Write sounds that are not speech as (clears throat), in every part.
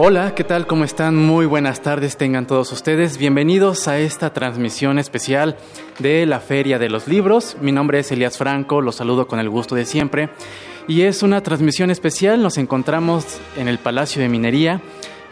Hola, ¿qué tal? ¿Cómo están? Muy buenas tardes tengan todos ustedes. Bienvenidos a esta transmisión especial de la Feria de los Libros. Mi nombre es Elías Franco, los saludo con el gusto de siempre. Y es una transmisión especial, nos encontramos en el Palacio de Minería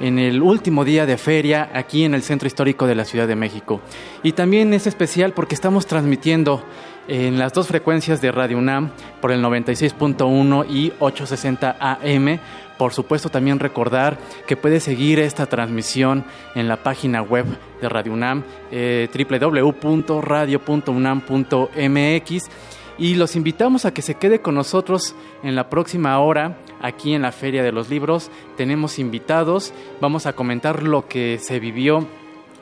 en el último día de feria aquí en el Centro Histórico de la Ciudad de México. Y también es especial porque estamos transmitiendo en las dos frecuencias de Radio UNAM por el 96.1 y 860 AM por supuesto, también recordar que puede seguir esta transmisión en la página web de Radio UNAM, eh, www.radio.unam.mx. Y los invitamos a que se quede con nosotros en la próxima hora aquí en la Feria de los Libros. Tenemos invitados, vamos a comentar lo que se vivió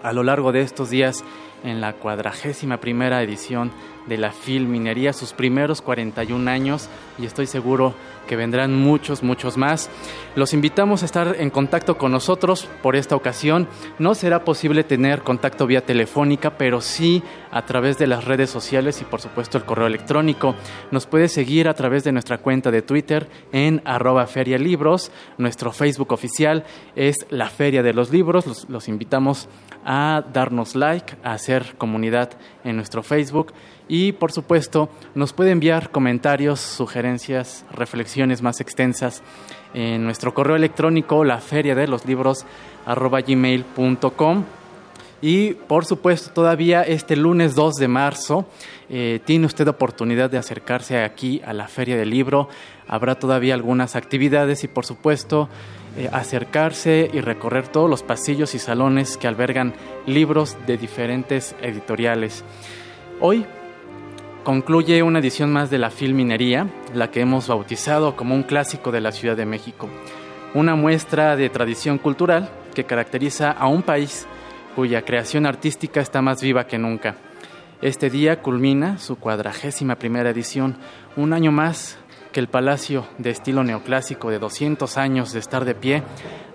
a lo largo de estos días en la cuadragésima primera edición de la Filminería, sus primeros 41 años y estoy seguro que vendrán muchos, muchos más. Los invitamos a estar en contacto con nosotros por esta ocasión. No será posible tener contacto vía telefónica, pero sí a través de las redes sociales y por supuesto el correo electrónico. Nos puede seguir a través de nuestra cuenta de Twitter en arroba ferialibros. Nuestro Facebook oficial es la Feria de los Libros. Los, los invitamos a darnos like, a hacer comunidad en nuestro Facebook. Y por supuesto nos puede enviar comentarios, sugerencias, reflexiones más extensas en nuestro correo electrónico la feria de los libros gmail.com y por supuesto todavía este lunes 2 de marzo eh, tiene usted oportunidad de acercarse aquí a la feria del libro. Habrá todavía algunas actividades y por supuesto eh, acercarse y recorrer todos los pasillos y salones que albergan libros de diferentes editoriales. Hoy concluye una edición más de la Filminería, la que hemos bautizado como un clásico de la Ciudad de México, una muestra de tradición cultural que caracteriza a un país cuya creación artística está más viva que nunca. Este día culmina su cuadragésima primera edición, un año más que el palacio de estilo neoclásico de 200 años de estar de pie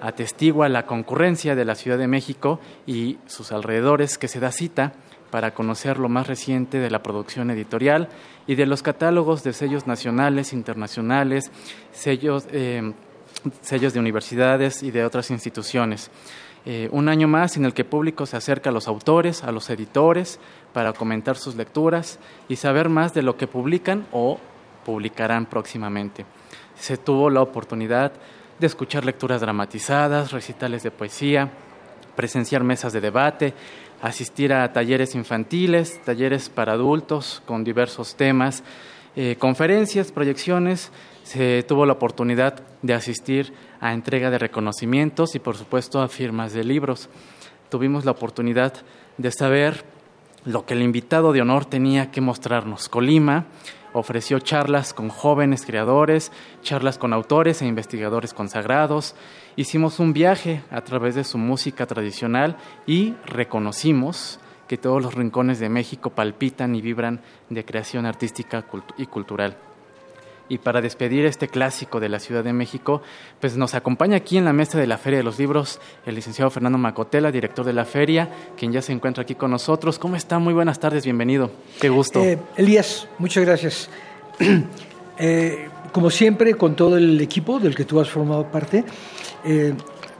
atestigua la concurrencia de la Ciudad de México y sus alrededores que se da cita para conocer lo más reciente de la producción editorial y de los catálogos de sellos nacionales, internacionales, sellos, eh, sellos de universidades y de otras instituciones. Eh, un año más en el que público se acerca a los autores, a los editores, para comentar sus lecturas y saber más de lo que publican o publicarán próximamente. Se tuvo la oportunidad de escuchar lecturas dramatizadas, recitales de poesía, presenciar mesas de debate, asistir a talleres infantiles, talleres para adultos con diversos temas, eh, conferencias, proyecciones. Se tuvo la oportunidad de asistir a entrega de reconocimientos y por supuesto a firmas de libros. Tuvimos la oportunidad de saber lo que el invitado de honor tenía que mostrarnos. Colima ofreció charlas con jóvenes creadores, charlas con autores e investigadores consagrados, hicimos un viaje a través de su música tradicional y reconocimos que todos los rincones de México palpitan y vibran de creación artística y cultural. Y para despedir este clásico de la Ciudad de México, pues nos acompaña aquí en la mesa de la Feria de los Libros el licenciado Fernando Macotela, director de la feria, quien ya se encuentra aquí con nosotros. ¿Cómo está? Muy buenas tardes, bienvenido. Qué gusto. Eh, Elías, muchas gracias. (clears throat) eh, como siempre, con todo el equipo del que tú has formado parte, eh,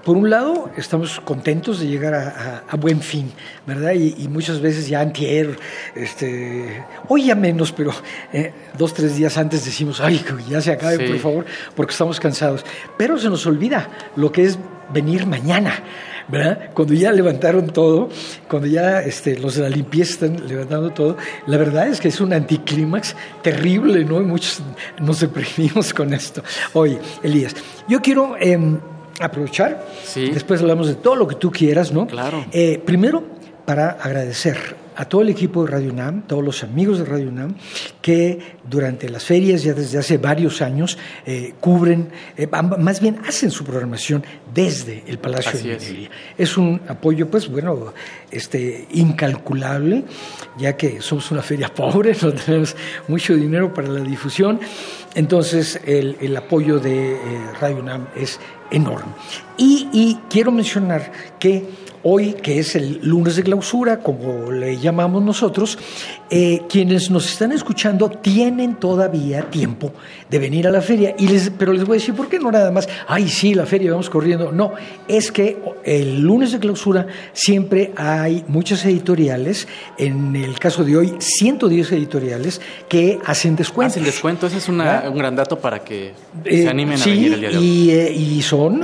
por un lado, estamos contentos de llegar a, buen fin, ¿verdad? Y, muchas veces ya antier, este, hoy ya menos, pero eh, dos, tres días antes decimos, ay, ya se acabe, por favor, porque estamos cansados. Pero se nos olvida lo que es venir mañana. ¿verdad? Cuando ya levantaron todo, cuando ya este, los de la limpieza están levantando todo, la verdad es que es un anticlímax terrible, ¿no? Y muchos nos deprimimos con esto. Oye, Elías, yo quiero em, aprovechar, después hablamos de todo lo que tú quieras, ¿no? Claro. Eh, primero, para agradecer a todo el equipo de Radio UNAM, todos los amigos de Radio UNAM, que durante las ferias, ya desde hace varios años, eh, cubren, eh, más bien hacen su programación desde el Palacio de Minería. Es. un apoyo, pues bueno, este, incalculable, ya que somos una feria (laughs) pobre, no tenemos mucho dinero para la difusión, entonces el, apoyo de eh, Radio UNAM es enorme. y quiero mencionar que hoy, que es el lunes de clausura, como le llamamos nosotros, eh, quienes nos están escuchando tienen todavía tiempo de venir a la feria. Y les, pero les voy a decir, ¿por qué no nada más? Ay, sí, la feria, vamos corriendo. No, es que el lunes de clausura siempre hay muchas editoriales, en el caso de hoy, 110 editoriales que hacen descuentos. Hacen descuento, ese es un gran dato para que se eh, animen a venir el día de hoy. Y, eh, y son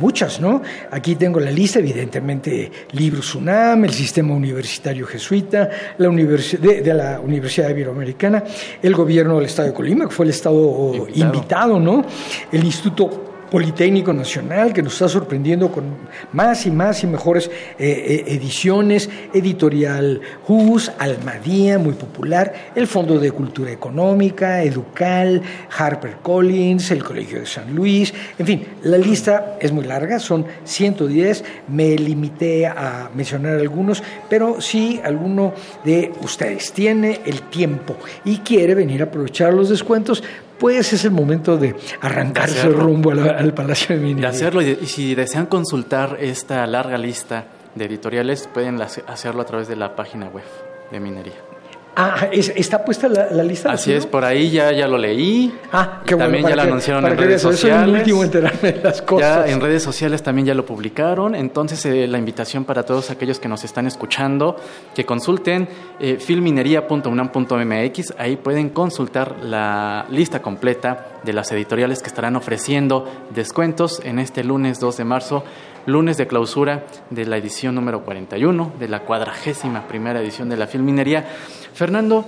muchas, ¿no? Aquí tengo la lista, evidentemente, Libros UNAM, el Sistema Universitario Jesuita, la Universidad de, la Universidad Iberoamericana, el gobierno del Estado de Colima, que fue el Estado invitado, invitado ¿no? El Instituto Politécnico Nacional, que nos está sorprendiendo con más y más y mejores eh, eh, ediciones, Editorial Hus, Almadía, muy popular, el Fondo de Cultura Económica, Educal, Harper Collins, el Colegio de San Luis, en fin, la lista es muy larga, son 110, me limité a mencionar algunos, pero si alguno de ustedes tiene el tiempo y quiere venir a aprovechar los descuentos, pues es el momento de arrancarse el rumbo al, Palacio de Minería. De hacerlo, y, si desean consultar esta larga lista de editoriales, pueden hacerlo a través de la página web de Minería. Ah, ¿está puesta la, lista? Así es, por ahí ya, ya lo leí. Ah, qué bueno. También ya lo anunciaron en redes sociales. el último enterarme de las cosas. Ya en redes sociales también ya lo publicaron. Entonces, eh, la invitación para todos aquellos que nos están escuchando, que consulten eh, filminería.unam.mx. Ahí pueden consultar la lista completa de las editoriales que estarán ofreciendo descuentos en este lunes 2 de marzo lunes de clausura de la edición número 41, de la cuadragésima primera edición de la Filminería. Fernando,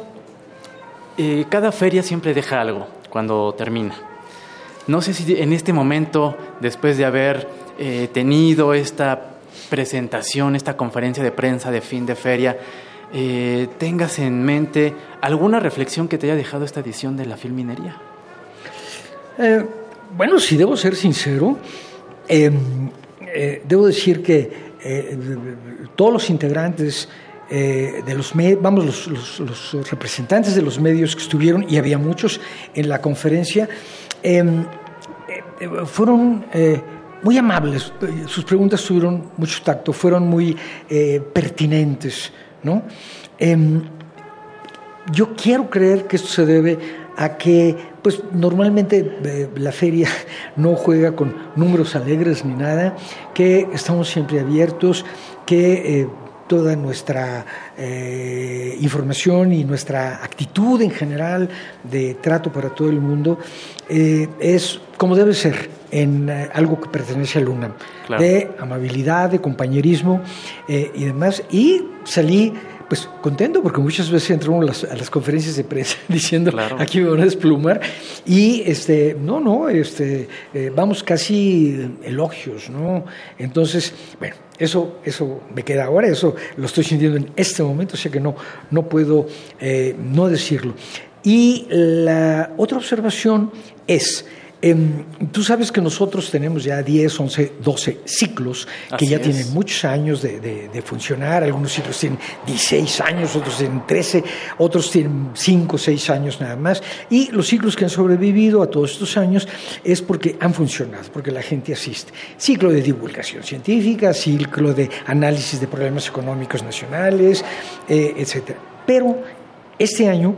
eh, cada feria siempre deja algo cuando termina. No sé si en este momento, después de haber eh, tenido esta presentación, esta conferencia de prensa de fin de feria, eh, tengas en mente alguna reflexión que te haya dejado esta edición de la Filminería. bueno, si debo ser sincero, em, debo decir que todos los integrantes eh, de los vamos, los, representantes de los medios que estuvieron, y había muchos en la conferencia, em, fueron muy amables, sus preguntas tuvieron mucho tacto, fueron muy pertinentes. ¿no? Em, yo quiero creer que esto se debe a que pues normalmente eh, la feria (laughs) no juega con números alegres ni nada, que estamos siempre abiertos, que eh, toda nuestra eh, información y nuestra actitud en general de trato para todo el mundo es como debe ser en algo que pertenece al UNAM, de amabilidad, de compañerismo y demás. Y salí pues contento porque muchas veces entramos a las conferencias de prensa (laughs) diciendo aquí me van a desplumar y este no no este eh, vamos casi elogios no entonces bueno eso eso me queda ahora eso lo estoy sintiendo en este momento o sea que no no puedo eh, no decirlo. Y la otra observación es tú sabes que nosotros tenemos ya 10, 11, 12 ciclos que ya tienen muchos años de, funcionar. Algunos ciclos tienen 16 años, otros tienen 13, otros tienen 5, 6 años nada más. Y los ciclos que han sobrevivido a todos estos años es porque han funcionado, porque la gente asiste. Ciclo de divulgación científica, ciclo de análisis de problemas económicos nacionales, eh, etc. Pero este año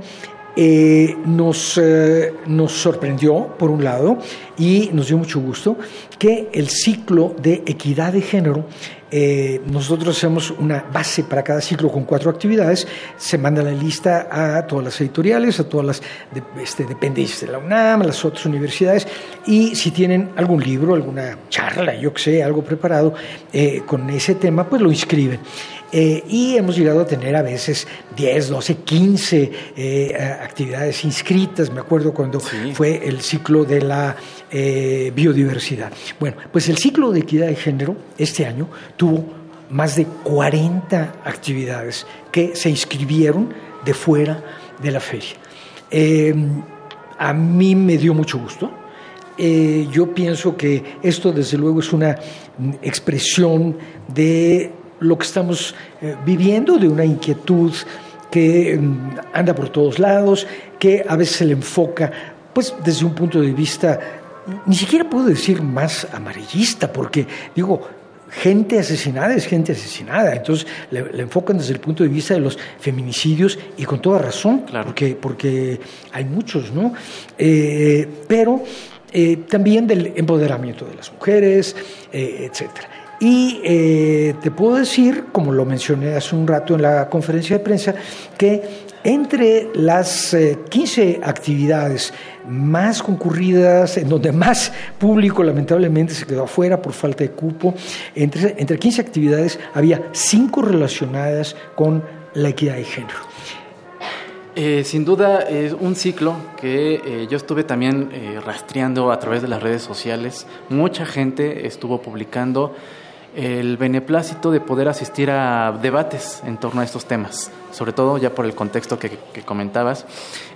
eh, nos, eh, nos sorprendió, por un lado, y nos dio mucho gusto, que el ciclo de equidad de género, eh, nosotros hacemos una base para cada ciclo con cuatro actividades, se manda la lista a todas las editoriales, a todas las este, dependencias de la UNAM, a las otras universidades, y si tienen algún libro, alguna charla, yo que sé, algo preparado con ese tema, pues lo inscriben. Eh, y hemos llegado a tener a veces 10, 12, 15 actividades inscritas. Me acuerdo cuando fue el ciclo de la eh, biodiversidad. Bueno, pues el ciclo de equidad de género este año tuvo más de 40 actividades que se inscribieron de fuera de la feria. Em, a mí me dio mucho gusto. Eh, yo pienso que esto desde luego es una expresión de lo que estamos eh, viviendo, de una inquietud que em, anda por todos lados, que a veces se le enfoca pues desde un punto de vista, ni siquiera puedo decir más amarillista, porque digo, gente asesinada es gente asesinada. Entonces le, enfocan desde el punto de vista de los feminicidios y con toda razón, porque, porque hay muchos, ¿no? Eh, pero eh, también del empoderamiento de las mujeres, eh, etcétera. Y te puedo decir, como lo mencioné hace un rato en la conferencia de prensa, que entre las 15 actividades más concurridas, en donde más público lamentablemente se quedó afuera por falta de cupo. Entre, entre 15 actividades había 5 relacionadas con la equidad de género. Eh, sin duda es un ciclo que eh, yo estuve también eh, rastreando a través de las redes sociales. Mucha gente estuvo publicando el beneplácito de poder asistir a debates en torno a estos temas, sobre todo ya por el contexto que, comentabas.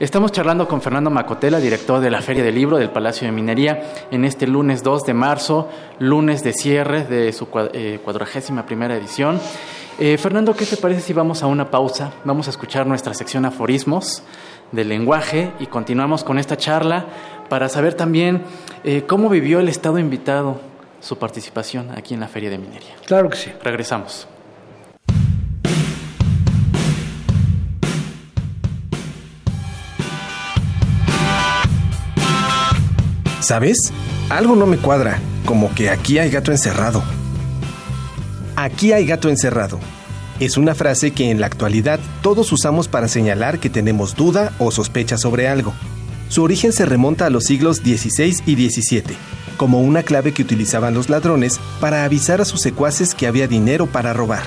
Estamos charlando con Fernando Macotela, director de la Feria del Libro del Palacio de Minería, en este lunes 2 de marzo, lunes de cierre de su eh, cuadragésima primera edición. Eh, Fernando, ¿qué te parece si vamos a una pausa? Vamos a escuchar nuestra sección aforismos del lenguaje y continuamos con esta charla para saber también eh, cómo vivió el Estado invitado su participación aquí en la Feria de Minería. Claro que sí. Regresamos. ¿Sabes? Algo no me cuadra, como que aquí hay gato encerrado. Aquí hay gato encerrado. Es una frase que en la actualidad todos usamos para señalar que tenemos duda o sospecha sobre algo. Su origen se remonta a los siglos XVI y XVII como una clave que utilizaban los ladrones para avisar a sus secuaces que había dinero para robar,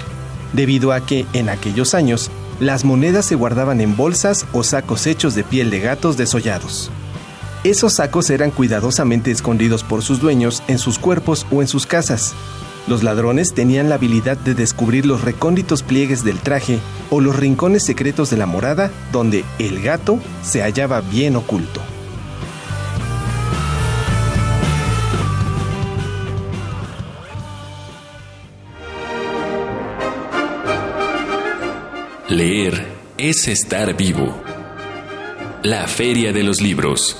debido a que, en aquellos años, las monedas se guardaban en bolsas o sacos hechos de piel de gatos desollados. Esos sacos eran cuidadosamente escondidos por sus dueños en sus cuerpos o en sus casas. Los ladrones tenían la habilidad de descubrir los recónditos pliegues del traje o los rincones secretos de la morada donde el gato se hallaba bien oculto. Leer es estar vivo. La Feria de los Libros.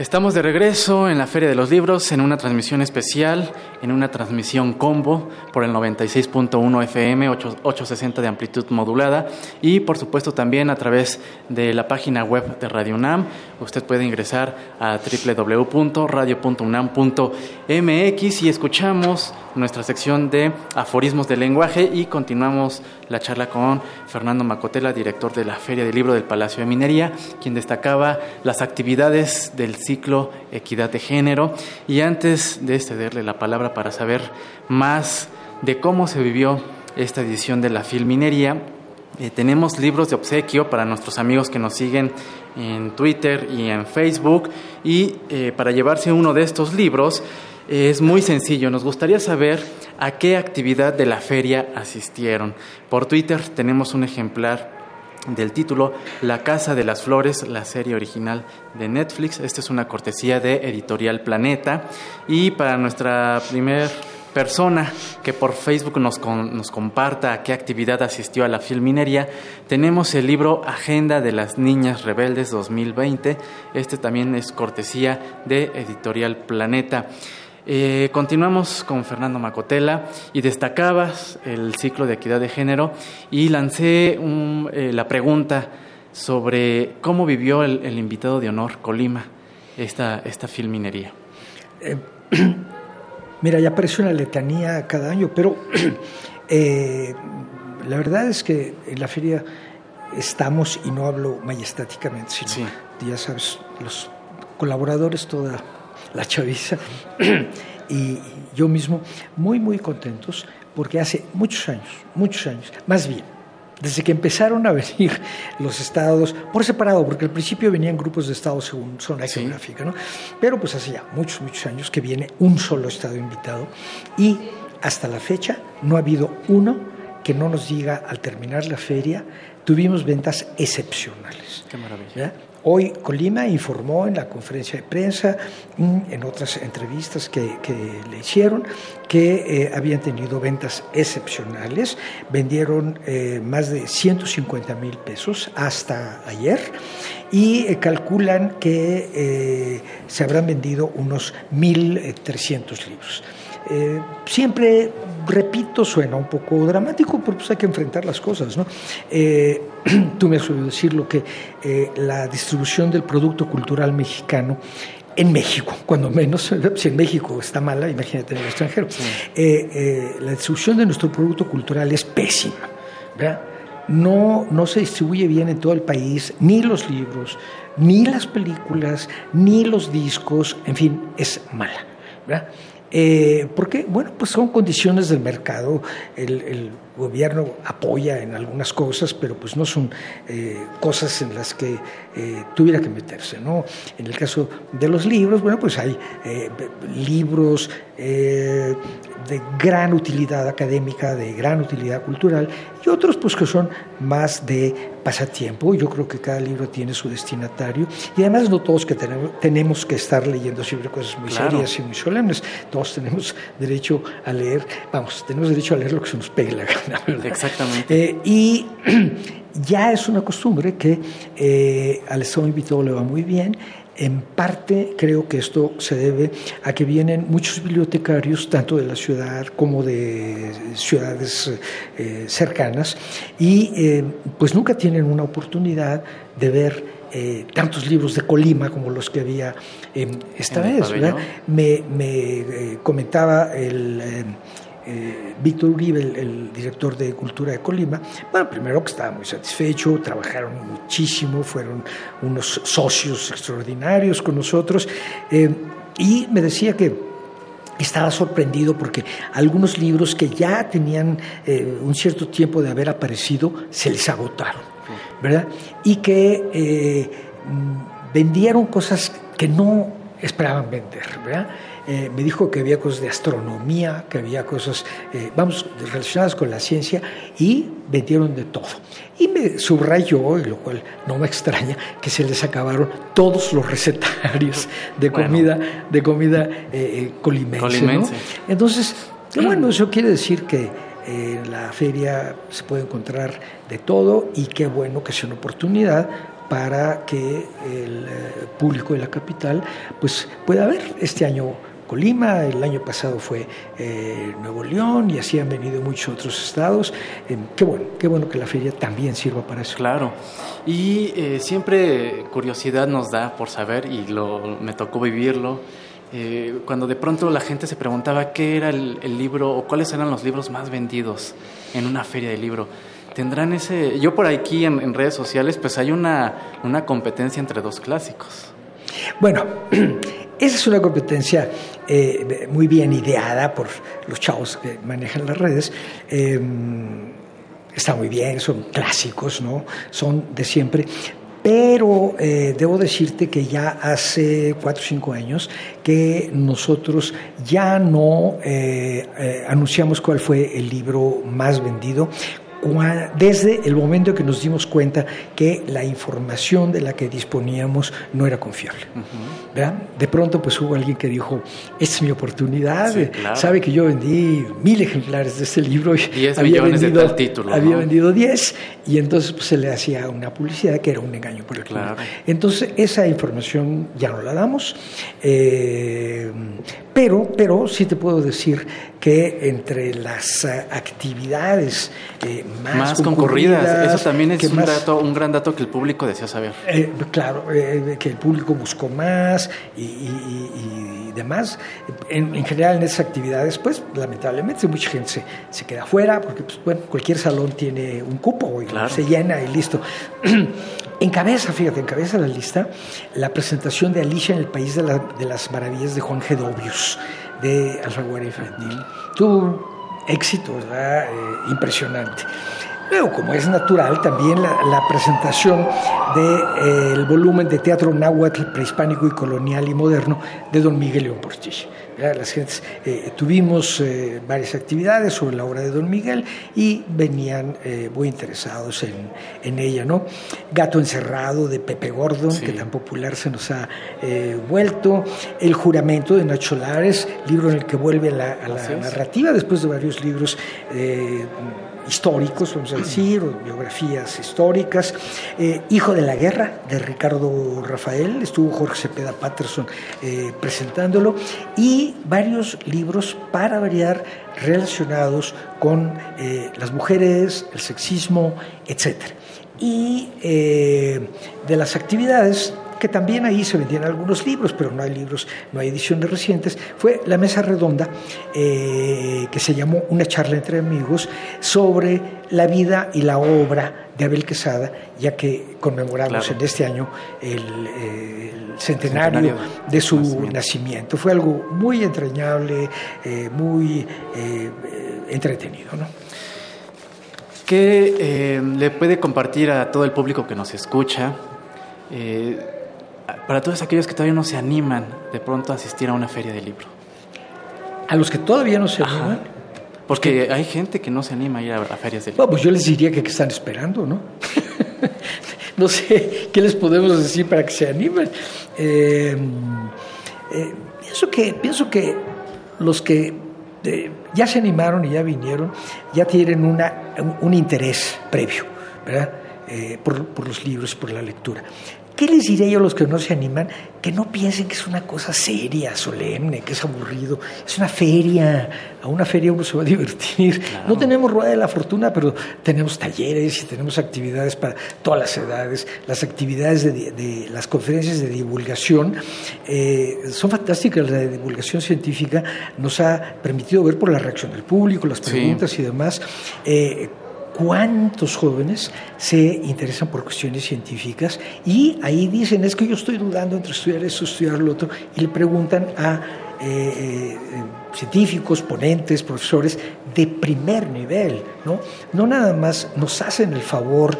Estamos de regreso en la Feria de los Libros en una transmisión especial, en una transmisión combo por el 96.1 FM, 860 de amplitud modulada y por supuesto también a través de la página web de Radio UNAM. Usted puede ingresar a www.radio.unam.mx y escuchamos nuestra sección de aforismos del lenguaje y continuamos la charla con Fernando Macotela, director de la Feria del Libro del Palacio de Minería, quien destacaba las actividades del ciclo Equidad de Género. Y antes de cederle la palabra para saber más de cómo se vivió esta edición de la Filminería, eh, tenemos libros de obsequio para nuestros amigos que nos siguen en Twitter y en Facebook. Y eh, para llevarse uno de estos libros, es muy sencillo, nos gustaría saber a qué actividad de la feria asistieron. Por Twitter tenemos un ejemplar del título La Casa de las Flores, la serie original de Netflix. Esta es una cortesía de Editorial Planeta. Y para nuestra primer persona que por Facebook nos, nos, comparta a qué actividad asistió a la filminería, tenemos el libro Agenda de las Niñas Rebeldes 2020. Este también es cortesía de Editorial Planeta. Eh, continuamos con Fernando Macotela y destacabas el ciclo de equidad de género y lancé eh, la pregunta sobre cómo vivió el, invitado de honor Colima esta, esta filminería. Eh, (clears throat) mira, ya aparece una letanía cada año, pero (clears throat) la verdad es que en la feria estamos, y no hablo majestáticamente, sino, ya sabes, los colaboradores toda la chaviza (clears throat) y yo mismo muy, muy contentos porque hace muchos años, muchos años, más bien, desde que empezaron a (laughs) venir los estados por separado, porque al principio venían grupos de estados según zona geográfica, ¿no? Pero pues hace ya muchos, muchos años que viene un solo estado invitado y hasta la fecha no ha habido uno que no nos diga al terminar la feria, tuvimos ventas excepcionales. Qué maravilla. Hoy Colima informó en la conferencia de prensa, mm, en otras entrevistas que, le hicieron, que eh, habían tenido ventas excepcionales, vendieron eh, más de 150 mil pesos hasta ayer y eh, calculan que se habrán vendido unos 1.300 libros. Siempre repito, suena un poco dramático, pero pues hay que enfrentar las cosas, ¿no? Eh, (clears throat) tú me has oído decir lo que eh, la distribución del producto cultural mexicano en México, cuando menos, (laughs) si en México está mala, imagínate en el extranjero. Eh, la distribución de nuestro producto cultural es pésima, ¿verdad? No, no se distribuye bien en todo el país, ni los libros, ni las películas, ni los discos, en fin, es mala. ¿verdad? Eh, porque, bueno, pues son condiciones del mercado. El, gobierno apoya en algunas cosas, pero pues no son eh, cosas en las que eh, tuviera que meterse, ¿no? En el caso de los libros, bueno, pues hay libros de gran utilidad académica, de gran utilidad cultural, y otros pues que son más de pasatiempo. Yo creo que cada libro tiene su destinatario, y además no todos que tenemos, tenemos que estar leyendo siempre cosas muy serias y muy solemnes. Todos tenemos derecho a leer, vamos, tenemos derecho a leer lo que se nos pegue la gana, ¿verdad? Exactamente. Eh, y (clears throat) ya es una costumbre que eh, al Estado invitado le va muy bien en parte creo que esto se debe a que vienen muchos bibliotecarios, tanto de la ciudad como de ciudades eh, cercanas, y eh, pues nunca tienen una oportunidad de ver eh, tantos libros de Colima como los que había esta vez. Me, me comentaba el eh, Víctor Uribe, el, director de Cultura de Colima, bueno, primero que estaba muy satisfecho, trabajaron muchísimo, fueron unos socios extraordinarios con nosotros, eh, y me decía que estaba sorprendido porque algunos libros que ya tenían eh, un cierto tiempo de haber aparecido se les agotaron, ¿verdad? Y que vendieron cosas que no esperaban vender, ¿verdad? Eh, me dijo que había cosas de astronomía, que había cosas, eh, vamos, relacionadas con la ciencia y vendieron de todo. Y me subrayó, y lo cual no me extraña, que se les acabaron todos los recetarios (laughs) de comida, de comida eh, colimense. Entonces, bueno, eso quiere decir que en la feria se puede encontrar de todo y qué bueno que sea una oportunidad para que el público de la capital pues pueda ver este año Colima, el año pasado fue eh, Nuevo León y así han venido muchos otros estados. Eh, qué bueno, qué bueno que la feria también sirva para eso. Claro, y eh, siempre curiosidad nos da por saber y lo, me tocó vivirlo. cuando de pronto la gente se preguntaba qué era el, libro o cuáles eran los libros más vendidos en una feria de libro tendrán ese... Yo por aquí en, en, redes sociales pues hay una, una competencia entre dos clásicos. Bueno, (clears throat) esa es una competencia eh, muy bien ideada por los chavos que manejan las redes. Em, está muy bien, son clásicos, ¿no? Son de siempre. Pero eh, debo decirte que ya hace cuatro o cinco años que nosotros ya no eh, anunciamos cuál fue el libro más vendido, desde el momento que nos dimos cuenta que la información de la que disponíamos no era confiable. De pronto pues hubo alguien que dijo, esta es mi oportunidad, sabe que yo vendí mil ejemplares de este libro y había vendido, título, había vendido diez y entonces pues, se le hacía una publicidad que era un engaño por el claro. Entonces esa información ya no la damos, eh, pero, pero sí te puedo decir que entre las eh, actividades eh, más, concurridas, eso también es un, dato, un gran dato que el público desea saber. Eh, claro, que el público buscó más y, demás. En, general en esas actividades, pues lamentablemente mucha gente se, se queda afuera porque pues, bueno, cualquier salón tiene un cupo y se llena y listo. (clears throat) Encabeza, fíjate, encabeza la lista la presentación de Alicia en el País de, de las Maravillas de Juan Gedovius de Alfaguara Infantil. Tuvo éxito, ¿verdad? Eh, impresionante. Luego, como es natural, también la, presentación del eh, volumen de teatro náhuatl prehispánico y colonial y moderno de don Miguel León Portilla. Las gentes, eh, tuvimos eh, varias actividades sobre la obra de Don Miguel y venían muy interesados en, en, ella. ¿no? Gato Encerrado de Pepe Gordon, que tan popular se nos ha vuelto. El Juramento de Nacho Lares, libro en el que vuelve a la, a la narrativa después de varios libros históricos, vamos a decir, biografías históricas. Eh, Hijo de la Guerra, de Ricardo Rafael, estuvo Jorge Cepeda Patterson eh, presentándolo, y varios libros para variar relacionados con eh, las mujeres, el sexismo, etc. Y de las actividades que también ahí se vendían algunos libros, pero no hay libros, no hay ediciones recientes, fue la mesa redonda eh, que se llamó Una charla entre amigos sobre la vida y la obra de Abel Quesada, ya que conmemoramos en este año el, centenario, de su nacimiento. Fue algo muy entrañable, eh, muy eh, entretenido. ¿no? ¿Qué le puede compartir a todo el público que nos escucha? Para todos aquellos que todavía no se animan de pronto a asistir a una feria de libro? A los que todavía no se animan. Porque hay gente que no se anima a ir a, ferias de libro. pues yo les diría que, están esperando, ¿no? (laughs) no sé qué les podemos decir para que se animen. Eh, eh, pienso, que, pienso que los que eh, ya se animaron y ya vinieron, ya tienen una, un, interés previo, ¿verdad? por, por, los libros, por la lectura. ¿Qué les diré yo a los que no se animan? Que no piensen que es una cosa seria, solemne, que es aburrido. Es una feria. A una feria uno se va a divertir. No tenemos rueda de la fortuna, pero tenemos talleres y tenemos actividades para todas las edades. Las actividades de, las conferencias de divulgación eh, son fantásticas. La de divulgación científica nos ha permitido ver por la reacción del público, las preguntas y demás. Eh, cuántos jóvenes se interesan por cuestiones científicas y ahí dicen, es que yo estoy dudando entre estudiar esto, estudiar lo otro, y le preguntan a eh, eh, científicos, ponentes, profesores de primer nivel, ¿no? No nada más nos hacen el favor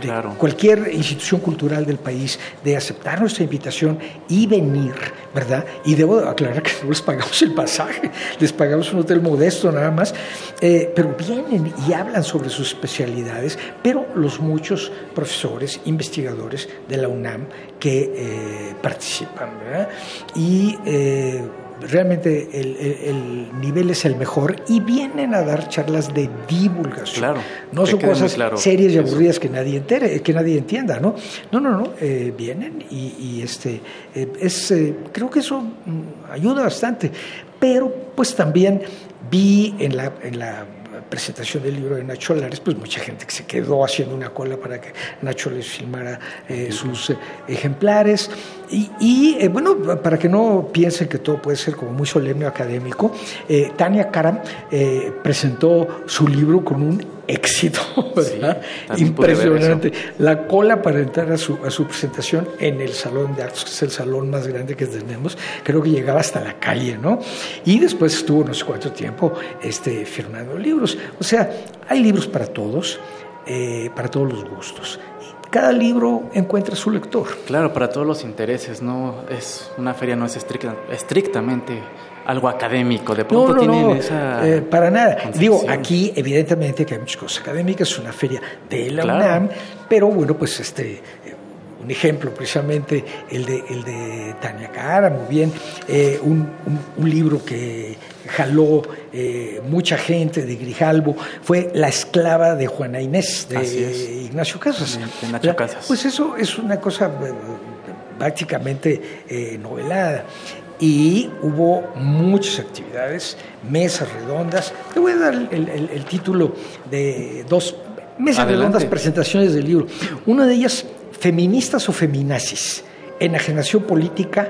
de cualquier institución cultural del país de aceptar nuestra invitación y venir, ¿verdad? Y debo aclarar que no les pagamos el pasaje, les pagamos un hotel modesto nada más, eh, pero vienen y hablan sobre sus especialidades, pero los muchos profesores, investigadores de la UNAM que eh, participan, ¿verdad? Y eh, realmente el, nivel es el mejor y vienen a dar charlas de divulgación. Claro, no son cosas serias y aburridas que nadie entere, que nadie entienda, ¿no? No, no, no, eh, vienen y, este eh, es eh, creo que eso mm, ayuda bastante, pero pues también vi en la en la presentación del libro de Nacho Lares, pues mucha gente que se quedó haciendo una cola para que Nacho les filmara eh, sus eh, ejemplares. Y, eh, bueno, para que no piensen que todo puede ser como muy solemne o académico, Tania Karam presentó su libro con un éxito, (laughs) Impresionante. La cola para entrar a su, a su presentación en el Salón de Actos, que es el salón más grande que tenemos, creo que llegaba hasta la calle, ¿no? Y después estuvo no sé cuánto tiempo este, firmando libros. O sea, hay libros para todos, eh, para todos los gustos cada libro encuentra su lector. Claro, para todos los intereses, no es una feria no es estrictamente algo académico, de pronto no, no, no, esa eh, para nada. Digo, aquí evidentemente que hay muchas cosas académicas, es una feria de la UNAM, pero bueno, pues este un ejemplo precisamente el de, el de Tania Cara, muy bien, eh, un, un, libro que jaló eh, mucha gente de Grijalbo, fue La esclava de Juana Inés, de Ignacio Casas. De Casas. Pues eso es una cosa prácticamente novelada y hubo muchas actividades, mesas redondas. Te voy a dar el, título de dos mesas redondas, presentaciones del libro. Una de ellas, Feministas o Feminazis, enajenación política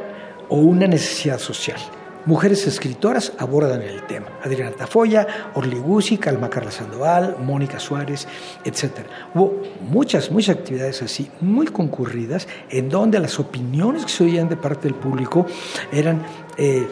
o una necesidad social. Mujeres escritoras abordan el tema. Adriana Tafoya, Orly Guzzi, Calma Carla Sandoval, Mónica Suárez, etc. Hubo muchas, muchas actividades así, muy concurridas, en donde las opiniones que se oían de parte del público eran eh,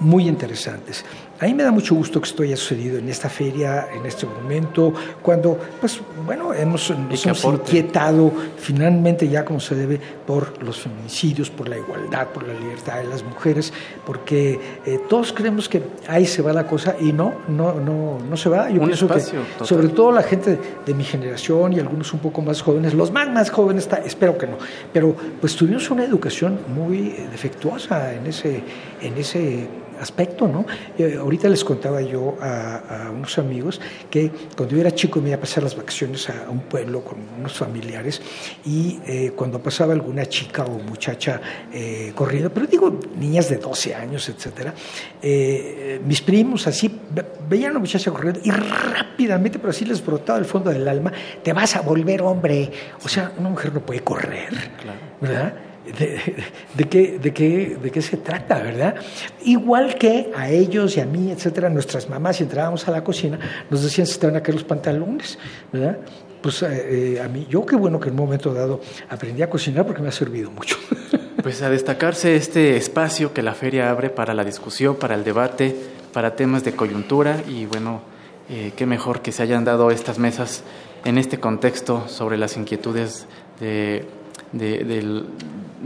muy interesantes. A mí me da mucho gusto que esto haya sucedido en esta feria, en este momento, cuando, pues, bueno, hemos, nos hemos inquietado finalmente ya como se debe por los feminicidios, por la igualdad, por la libertad de las mujeres, porque eh, todos creemos que ahí se va la cosa y no, no, no, no se va. Yo Un pienso espacio, que, sobre todo la gente de, mi generación y algunos un poco más jóvenes, los más, más jóvenes, está, espero que no, pero pues tuvimos una educación muy defectuosa en ese, en ese aspecto, ¿no? Eh, ahorita les contaba yo a, unos amigos que cuando yo era chico me iba a pasar las vacaciones a, un pueblo con unos familiares y eh, cuando pasaba alguna chica o muchacha eh, corriendo, pero digo niñas de 12 años, etcétera, mis primos así veían a una muchacha corriendo y rápidamente, pero así les brotaba el fondo del alma, te vas a volver hombre. O sea, una mujer no puede correr, ¿verdad? De, qué, de, qué, de qué se trata, ¿verdad? Igual que a ellos y a mí, etcétera, nuestras mamás, si entrábamos a la cocina, nos decían si estaban a caer los pantalones, ¿verdad? Pues eh, eh, a mí, yo qué bueno que en un momento dado aprendí a cocinar porque me ha servido mucho. (laughs) Pues a destacarse este espacio que la feria abre para la discusión, para el debate, para temas de coyuntura y bueno, eh, qué mejor que se hayan dado estas mesas en este contexto sobre las inquietudes de, del,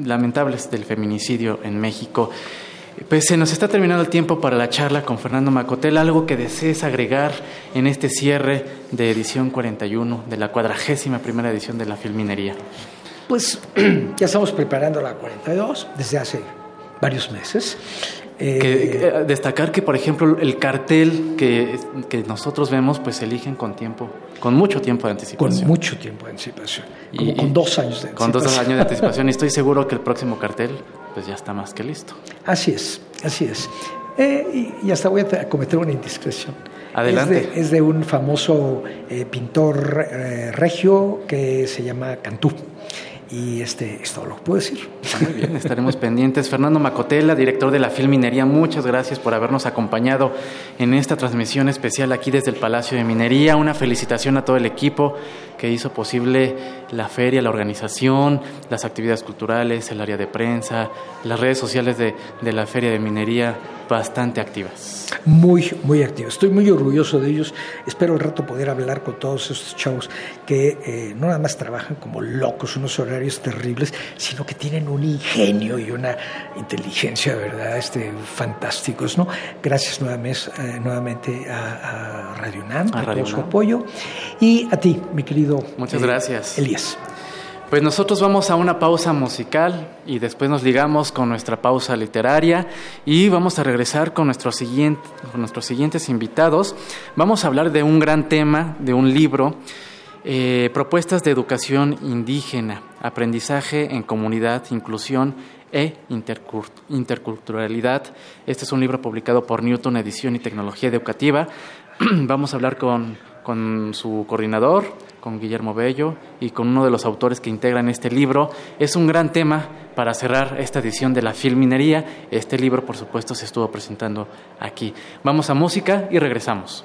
lamentables del feminicidio en México. Pues se nos está terminando el tiempo para la charla con Fernando Macotel. ¿Algo que desees agregar en este cierre de edición 41 de la cuadragésima primera edición de la Filminería? Pues (clears throat) ya estamos preparando la 42 desde hace varios meses. Eh, destacar que, por ejemplo, el cartel que, que, nosotros vemos, pues eligen con tiempo, con mucho tiempo de anticipación. Con mucho tiempo de anticipación. Como con dos años de anticipación. Con dos años de (laughs) anticipación. y estoy seguro que el próximo cartel, pues ya está más que listo. Así es, así es. Eh, y, hasta voy a cometer una indiscreción. Adelante. Es de, un famoso eh, pintor regio que se llama Cantú. Y este, esto lo puedo decir. Muy bien, estaremos pendientes. Fernando Macotela, director de la Filminería, muchas gracias por habernos acompañado en esta transmisión especial aquí desde el Palacio de Minería. Una felicitación a todo el equipo que hizo posible la feria, la organización, las actividades culturales, el área de prensa, las redes sociales de, de la Feria de Minería bastante activas. Muy, muy activas. Estoy muy orgulloso de ellos. Espero el rato poder hablar con todos estos chavos que eh, no nada más trabajan como locos, unos horarios terribles, sino que tienen un ingenio y una inteligencia, ¿verdad? Este, fantásticos, ¿no? Gracias nuevamente, eh, nuevamente a, Radio UNAM, a por su apoyo. Y a ti, mi querido Muchas eh, gracias. Elías. Pues nosotros vamos a una pausa musical y después nos ligamos con nuestra pausa literaria y vamos a regresar con, nuestro siguiente, con nuestros siguientes invitados. Vamos a hablar de un gran tema, de un libro, eh, Propuestas de Educación Indígena, Aprendizaje en Comunidad, Inclusión e Interculturalidad. Este es un libro publicado por Newton Edición y Tecnología Educativa. (clears throat) vamos a hablar con, con su coordinador, con Guillermo Bello y con uno de los autores que integran este libro. Es un gran tema para cerrar esta edición de la Filminería. Este libro, por supuesto, se estuvo presentando aquí. Vamos a música y regresamos.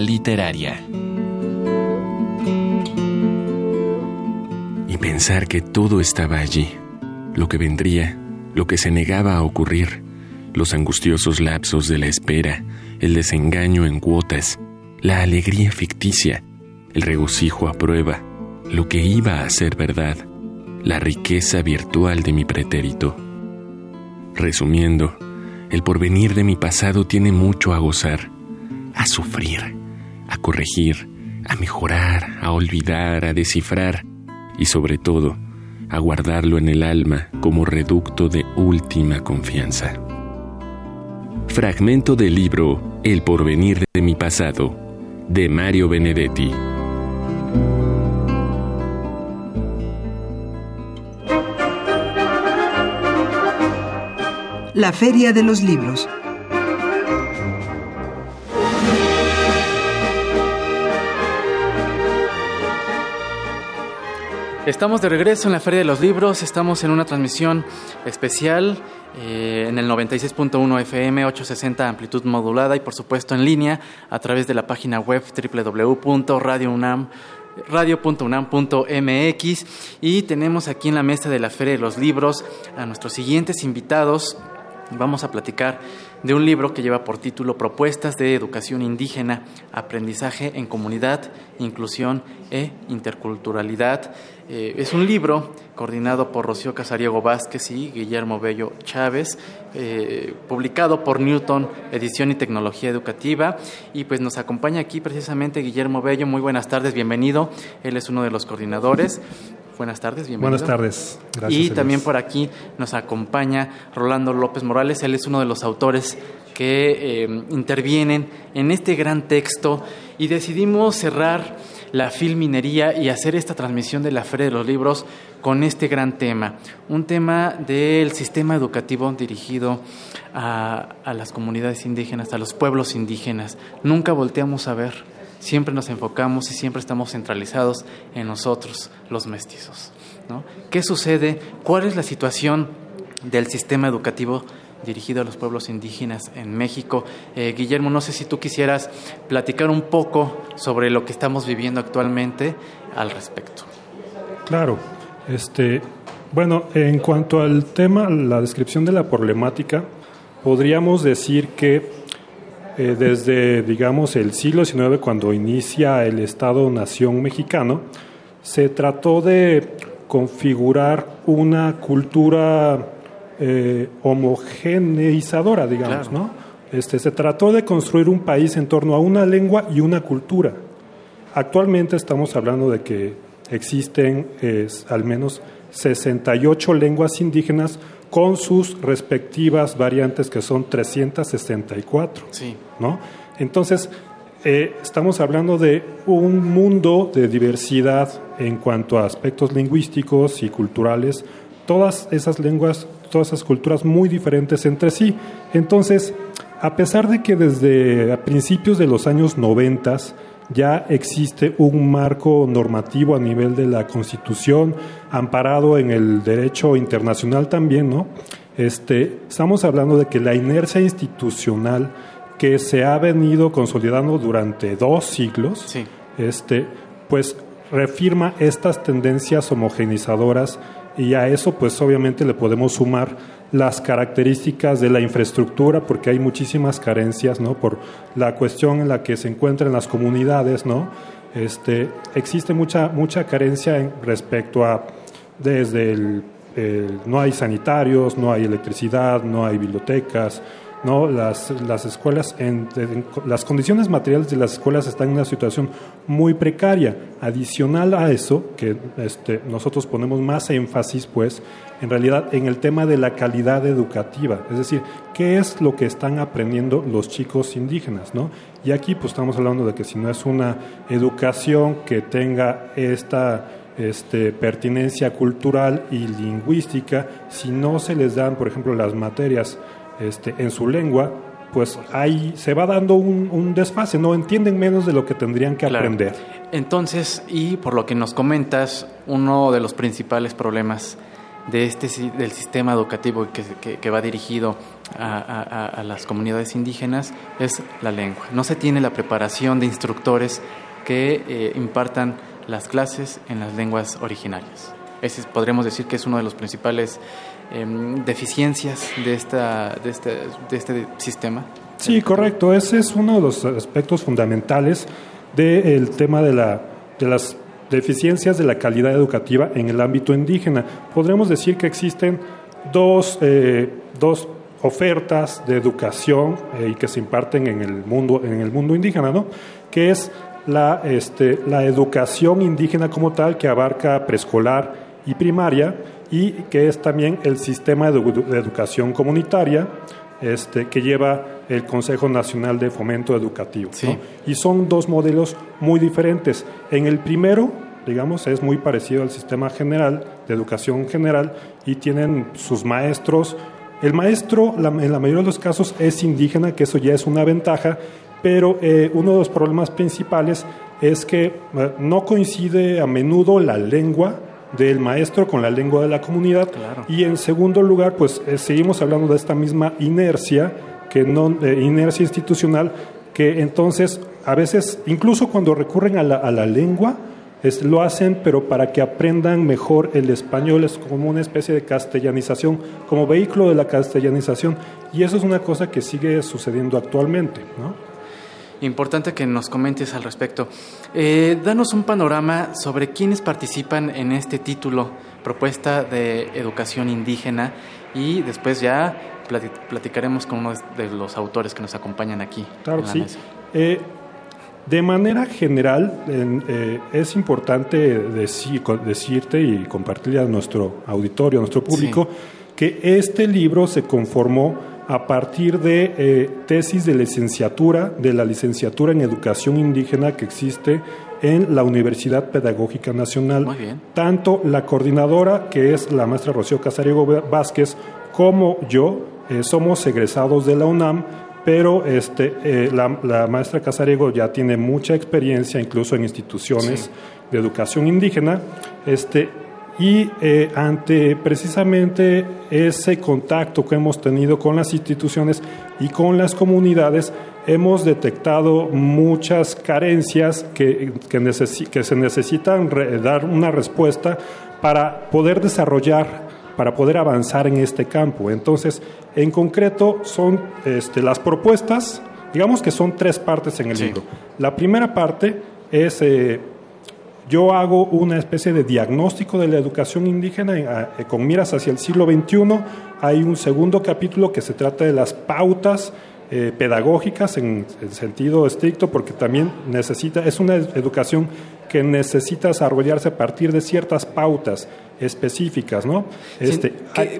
Literaria. Y pensar que todo estaba allí, lo que vendría, lo que se negaba a ocurrir, los angustiosos lapsos de la espera, el desengaño en cuotas, la alegría ficticia, el regocijo a prueba, lo que iba a ser verdad, la riqueza virtual de mi pretérito. Resumiendo, el porvenir de mi pasado tiene mucho a gozar, a sufrir, a corregir, a mejorar, a olvidar, a descifrar y sobre todo, a guardarlo en el alma como reducto de última confianza. Fragmento del libro El porvenir de mi pasado, de Mario Benedetti. La Feria de los Libros. Estamos de regreso en la Feria de los Libros, estamos en una transmisión especial eh, en el 96.1 FM, 860 amplitud modulada y por supuesto en línea a través de la página web www.radiounam.radio.unam.mx y tenemos aquí en la mesa de la Feria de los Libros a nuestros siguientes invitados. Vamos a platicar de un libro que lleva por título Propuestas de Educación Indígena, Aprendizaje en Comunidad, Inclusión e Interculturalidad. Eh, es un libro coordinado por Rocío Casariego Vázquez y Guillermo Bello Chávez, eh, publicado por Newton Edición y Tecnología Educativa. Y pues nos acompaña aquí precisamente Guillermo Bello. Muy buenas tardes, bienvenido. Él es uno de los coordinadores. Buenas tardes, bienvenido. Buenas tardes, gracias. Y también por aquí nos acompaña Rolando López Morales, él es uno de los autores que eh, intervienen en este gran texto y decidimos cerrar la filminería y hacer esta transmisión de la Feria de los Libros con este gran tema, un tema del sistema educativo dirigido a, a las comunidades indígenas, a los pueblos indígenas. Nunca volteamos a ver siempre nos enfocamos y siempre estamos centralizados en nosotros, los mestizos. ¿no? ¿Qué sucede? ¿Cuál es la situación del sistema educativo dirigido a los pueblos indígenas en México? Eh, Guillermo, no sé si tú quisieras platicar un poco sobre lo que estamos viviendo actualmente al respecto. Claro, este, bueno, en cuanto al tema, la descripción de la problemática, podríamos decir que eh, desde, digamos, el siglo XIX, cuando inicia el Estado-Nación mexicano, se trató de configurar una cultura eh, homogeneizadora, digamos, ¿no? Este, se trató de construir un país en torno a una lengua y una cultura. Actualmente estamos hablando de que existen al menos 68 lenguas indígenas con sus respectivas variantes que son 364. Sí. ¿no? Entonces, eh, estamos hablando de un mundo de diversidad en cuanto a aspectos lingüísticos y culturales, todas esas lenguas, todas esas culturas muy diferentes entre sí. Entonces, a pesar de que desde a principios de los años 90 ya existe un marco normativo a nivel de la Constitución, amparado en el derecho internacional también, ¿no? Este, estamos hablando de que la inercia institucional que se ha venido consolidando durante dos siglos, este, pues refirma estas tendencias homogenizadoras y a eso pues obviamente le podemos sumar las características de la infraestructura, porque hay muchísimas carencias, ¿no? Por la cuestión en la que se encuentran las comunidades, ¿no? Este, existe mucha, mucha carencia en, respecto a, desde el, no hay sanitarios, no hay electricidad, no hay bibliotecas, ¿no? Las, las escuelas, en, las condiciones materiales de las escuelas están en una situación muy precaria. Adicional a eso, que este, nosotros ponemos más énfasis, pues, en realidad en el tema de la calidad educativa, es decir, qué es lo que están aprendiendo los chicos indígenas, ¿no? Y aquí pues estamos hablando de que si no es una educación que tenga esta este, pertinencia cultural y lingüística, si no se les dan, por ejemplo, las materias este, en su lengua, pues ahí se va dando un, desfase, no entienden menos de lo que tendrían que aprender. Entonces, y por lo que nos comentas, uno de los principales problemas de este, del sistema educativo que, que, va dirigido a, las comunidades indígenas es la lengua. No se tiene la preparación de instructores que eh, impartan las clases en las lenguas originarias. Ese podríamos decir que es uno de los principales em, deficiencias de, esta, de, este, de este sistema. Sí, correcto. Ese es uno de los aspectos fundamentales del tema de, la, de las deficiencias de la calidad educativa en el ámbito indígena. Podremos decir que existen dos, eh, dos ofertas de educación eh, y que se imparten en el mundo, en el mundo indígena, ¿no? que es la, este, la educación indígena como tal, que abarca preescolar y primaria, y que es también el sistema de, educación comunitaria, este, que lleva el Consejo Nacional de Fomento Educativo. Y son dos modelos muy diferentes. En el primero, digamos, es muy parecido al sistema general de educación general y tienen sus maestros. El maestro, en la mayoría de los casos, es indígena, que eso ya es una ventaja, pero eh, uno de los problemas principales es que eh, no coincide a menudo la lengua del maestro con la lengua de la comunidad. Y en segundo lugar pues eh, seguimos hablando de esta misma inercia que no inercia institucional que entonces a veces incluso cuando recurren a la, lengua lo hacen pero para que aprendan mejor el español es como una especie de castellanización como vehículo de la castellanización. Y eso es una cosa que sigue sucediendo actualmente ¿no? Importante que nos comentes al respecto. Eh, danos un panorama sobre quiénes participan en este título, propuesta de educación indígena, y después ya platicaremos con uno de los autores que nos acompañan aquí. Claro, sí. Eh, de manera general, eh, es importante decir, decirte y compartirle a nuestro auditorio, a nuestro público, que este libro se conformó a partir de eh, tesis de licenciatura, de la licenciatura en educación indígena que existe en la Universidad Pedagógica Nacional. Tanto la coordinadora, que es la maestra Rocío Casariego Vázquez, como yo eh, somos egresados de la UNAM, pero este, eh, la, maestra Casariego ya tiene mucha experiencia, incluso en instituciones de educación indígena. Este, y eh, ante precisamente ese contacto que hemos tenido con las instituciones y con las comunidades, hemos detectado muchas carencias que, que, se necesitan dar una respuesta para poder desarrollar, para poder avanzar en este campo. Entonces, en concreto, son este, las propuestas, digamos que son tres partes en el libro. La primera parte es... Eh, yo hago una especie de diagnóstico de la educación indígena eh, con miras hacia el siglo XXI. Hay un segundo capítulo que se trata de las pautas eh, pedagógicas en, sentido estricto, porque también necesita, es una educación que necesita desarrollarse a partir de ciertas pautas específicas, ¿no? Este,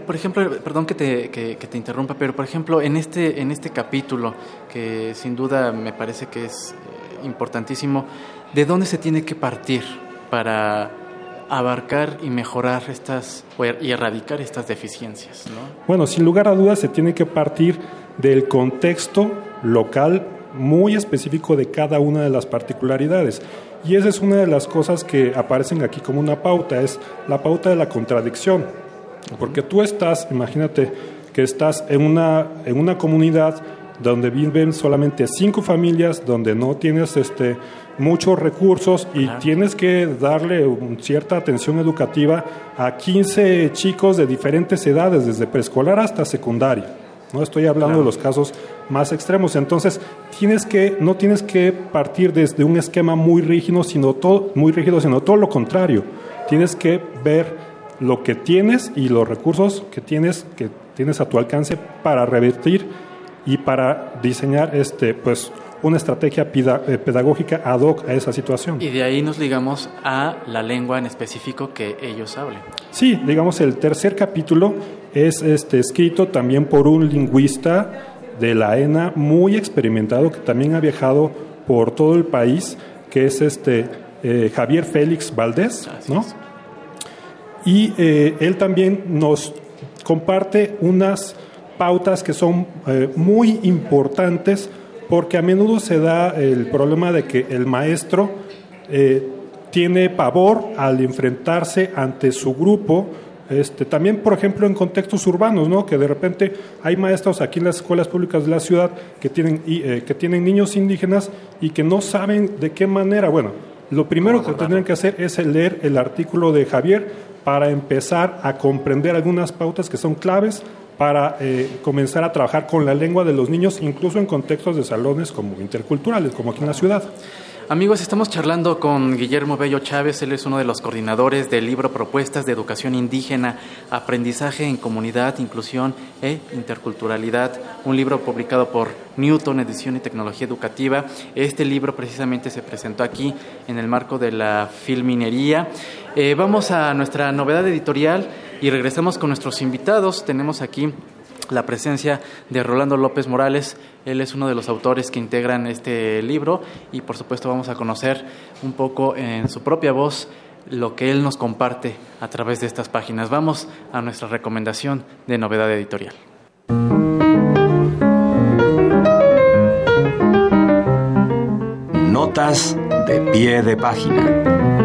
por ejemplo, perdón que te, que te, interrumpa, pero por ejemplo, en este, en este capítulo, que sin duda me parece que es eh, importantísimo, ¿de dónde se tiene que partir para abarcar y mejorar estas y erradicar estas deficiencias? Bueno, sin lugar a dudas se tiene que partir del contexto local muy específico de cada una de las particularidades. Y esa es una de las cosas que aparecen aquí como una pauta, es la pauta de la contradicción. Porque tú estás, imagínate que estás en una, en una comunidad donde viven solamente cinco familias, donde no tienes este, muchos recursos y tienes que darle cierta atención educativa a 15 chicos de diferentes edades, desde preescolar hasta secundaria. No estoy hablando de los casos más extremos. Entonces, tienes que, no tienes que partir desde un esquema muy rígido, sino todo, muy rígido, sino todo lo contrario. Tienes que ver lo que tienes y los recursos que tienes, que tienes a tu alcance para revertir y para diseñar este, pues, una estrategia eh, pedagógica ad hoc a esa situación. Y de ahí nos ligamos a la lengua en específico que ellos hablen. Sí, digamos, el tercer capítulo es este, escrito también por un lingüista de la ENA muy experimentado que también ha viajado por todo el país, que es este eh, Javier Félix Valdés, ¿no? Y eh, él también nos comparte unas pautas que son muy importantes porque a menudo se da el problema de que el maestro eh, tiene pavor al enfrentarse ante su grupo Este, también, por ejemplo, en contextos urbanos, ¿no? que de repente hay maestros aquí en las escuelas públicas de la ciudad que tienen, eh, que tienen niños indígenas y que no saben de qué manera. Bueno, lo primero que tendrían que hacer es leer el artículo de Javier para empezar a comprender algunas pautas que son claves para eh, comenzar a trabajar con la lengua de los niños, incluso en contextos de salones como interculturales, como aquí en la ciudad. Amigos, estamos charlando con Guillermo Bello Chávez, él es uno de los coordinadores del libro Propuestas de Educación Indígena, Aprendizaje en Comunidad, Inclusión e Interculturalidad, un libro publicado por Newton, Edición y Tecnología Educativa. Este libro precisamente se presentó aquí en el marco de la Filminería. Eh, vamos a nuestra novedad editorial y regresamos con nuestros invitados. Tenemos aquí la presencia de Rolando López Morales. Él es uno de los autores que integran este libro y por supuesto vamos a conocer un poco en su propia voz lo que él nos comparte a través de estas páginas. Vamos a nuestra recomendación de novedad editorial. Notas de pie de página.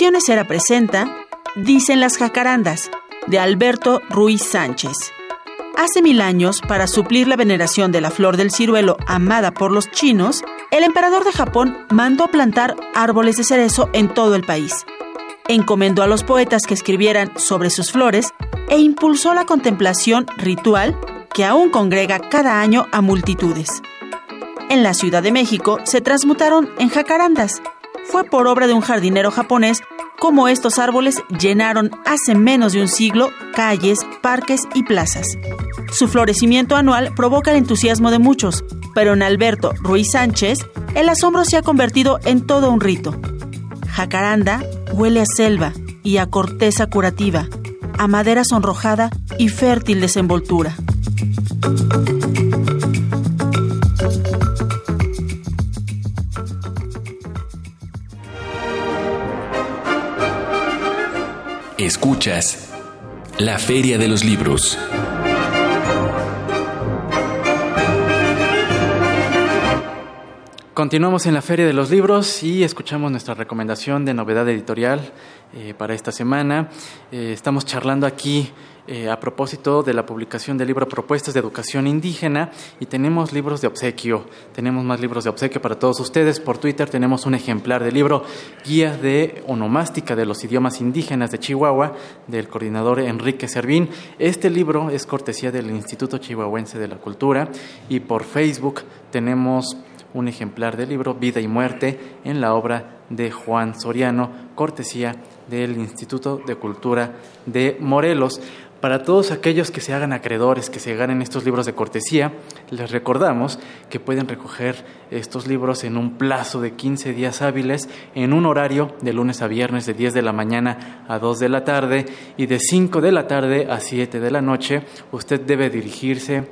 Era presenta Dicen las jacarandas, de Alberto Ruiz Sánchez. Hace mil años, para suplir la veneración de la flor del ciruelo amada por los chinos, el emperador de Japón mandó plantar árboles de cerezo en todo el país. Encomendó a los poetas que escribieran sobre sus flores e impulsó la contemplación ritual que aún congrega cada año a multitudes. En la Ciudad de México se transmutaron en jacarandas, fue por obra de un jardinero japonés como estos árboles llenaron hace menos de un siglo calles, parques y plazas. Su florecimiento anual provoca el entusiasmo de muchos, pero en Alberto Ruiz Sánchez el asombro se ha convertido en todo un rito. Jacaranda huele a selva y a corteza curativa, a madera sonrojada y fértil desenvoltura. Escuchas La Feria de los Libros. Continuamos en la Feria de los Libros y escuchamos nuestra recomendación de novedad editorial eh, para esta semana. Eh, estamos charlando aquí eh, a propósito de la publicación del libro Propuestas de Educación Indígena y tenemos libros de obsequio, tenemos más libros de obsequio para todos ustedes. Por Twitter tenemos un ejemplar del libro Guía de Onomástica de los Idiomas Indígenas de Chihuahua del coordinador Enrique Servín. Este libro es cortesía del Instituto Chihuahuense de la Cultura y por Facebook tenemos un ejemplar del libro Vida y Muerte en la obra de Juan Soriano, cortesía del Instituto de Cultura de Morelos. Para todos aquellos que se hagan acreedores, que se ganen estos libros de cortesía, les recordamos que pueden recoger estos libros en un plazo de 15 días hábiles, en un horario de lunes a viernes de 10 de la mañana a 2 de la tarde y de 5 de la tarde a 7 de la noche. Usted debe dirigirse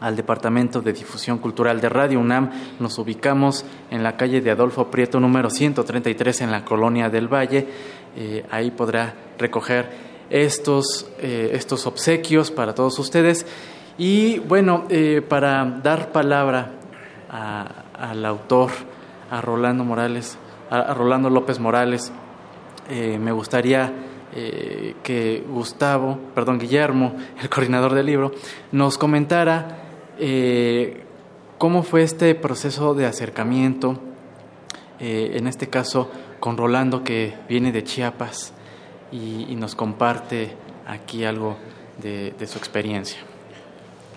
al Departamento de Difusión Cultural de Radio UNAM. Nos ubicamos en la calle de Adolfo Prieto número 133 en la Colonia del Valle. Eh, ahí podrá recoger estos, eh, estos obsequios para todos ustedes. Y bueno, eh, para dar palabra al autor, a Rolando Morales, a, Rolando López Morales, eh, me gustaría que Gustavo, perdón, Guillermo, (laughs) el coordinador del libro, nos comentara cómo fue este proceso de acercamiento, en este caso con Rolando que viene de Chiapas, y, nos comparte aquí algo de, su experiencia.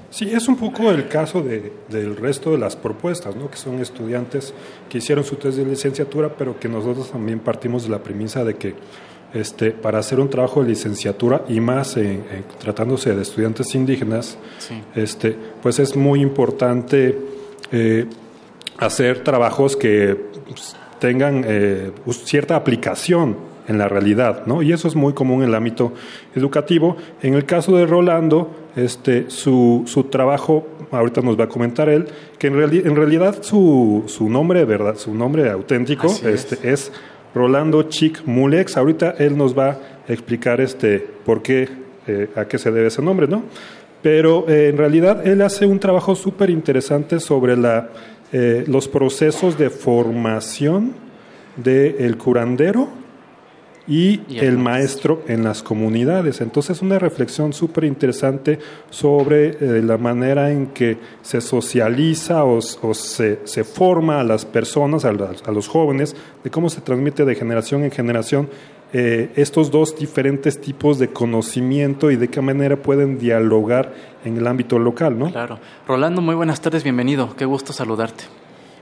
Sí, es un poco el caso de, del resto de las propuestas, ¿no? que son estudiantes que hicieron su test de licenciatura, pero que nosotros también partimos de la premisa de que este, para hacer un trabajo de licenciatura y más tratándose de estudiantes indígenas, este, pues es muy importante eh, hacer trabajos que pues, tengan eh, cierta aplicación en la realidad, ¿no? Y eso es muy común en el ámbito educativo. En el caso de Rolando, este, su, su trabajo, ahorita nos va a comentar él, que en, en realidad su, su nombre, ¿verdad? Su nombre auténtico este, es. Rolando Chic Mulex. Ahorita él nos va a explicar este, por qué, eh, a qué se debe ese nombre, ¿no? Pero eh, en realidad él hace un trabajo súper interesante sobre la eh, los procesos de formación del curandero y, Y el el maestro en las comunidades. Entonces, una reflexión súper interesante sobre eh, la manera en que se socializa o, se, se forma a las personas, a, a los jóvenes, de cómo se transmite de generación en generación eh, estos dos diferentes tipos de conocimiento y de qué manera pueden dialogar en el ámbito local, ¿no? Claro. Rolando, muy buenas tardes, bienvenido. Qué gusto saludarte.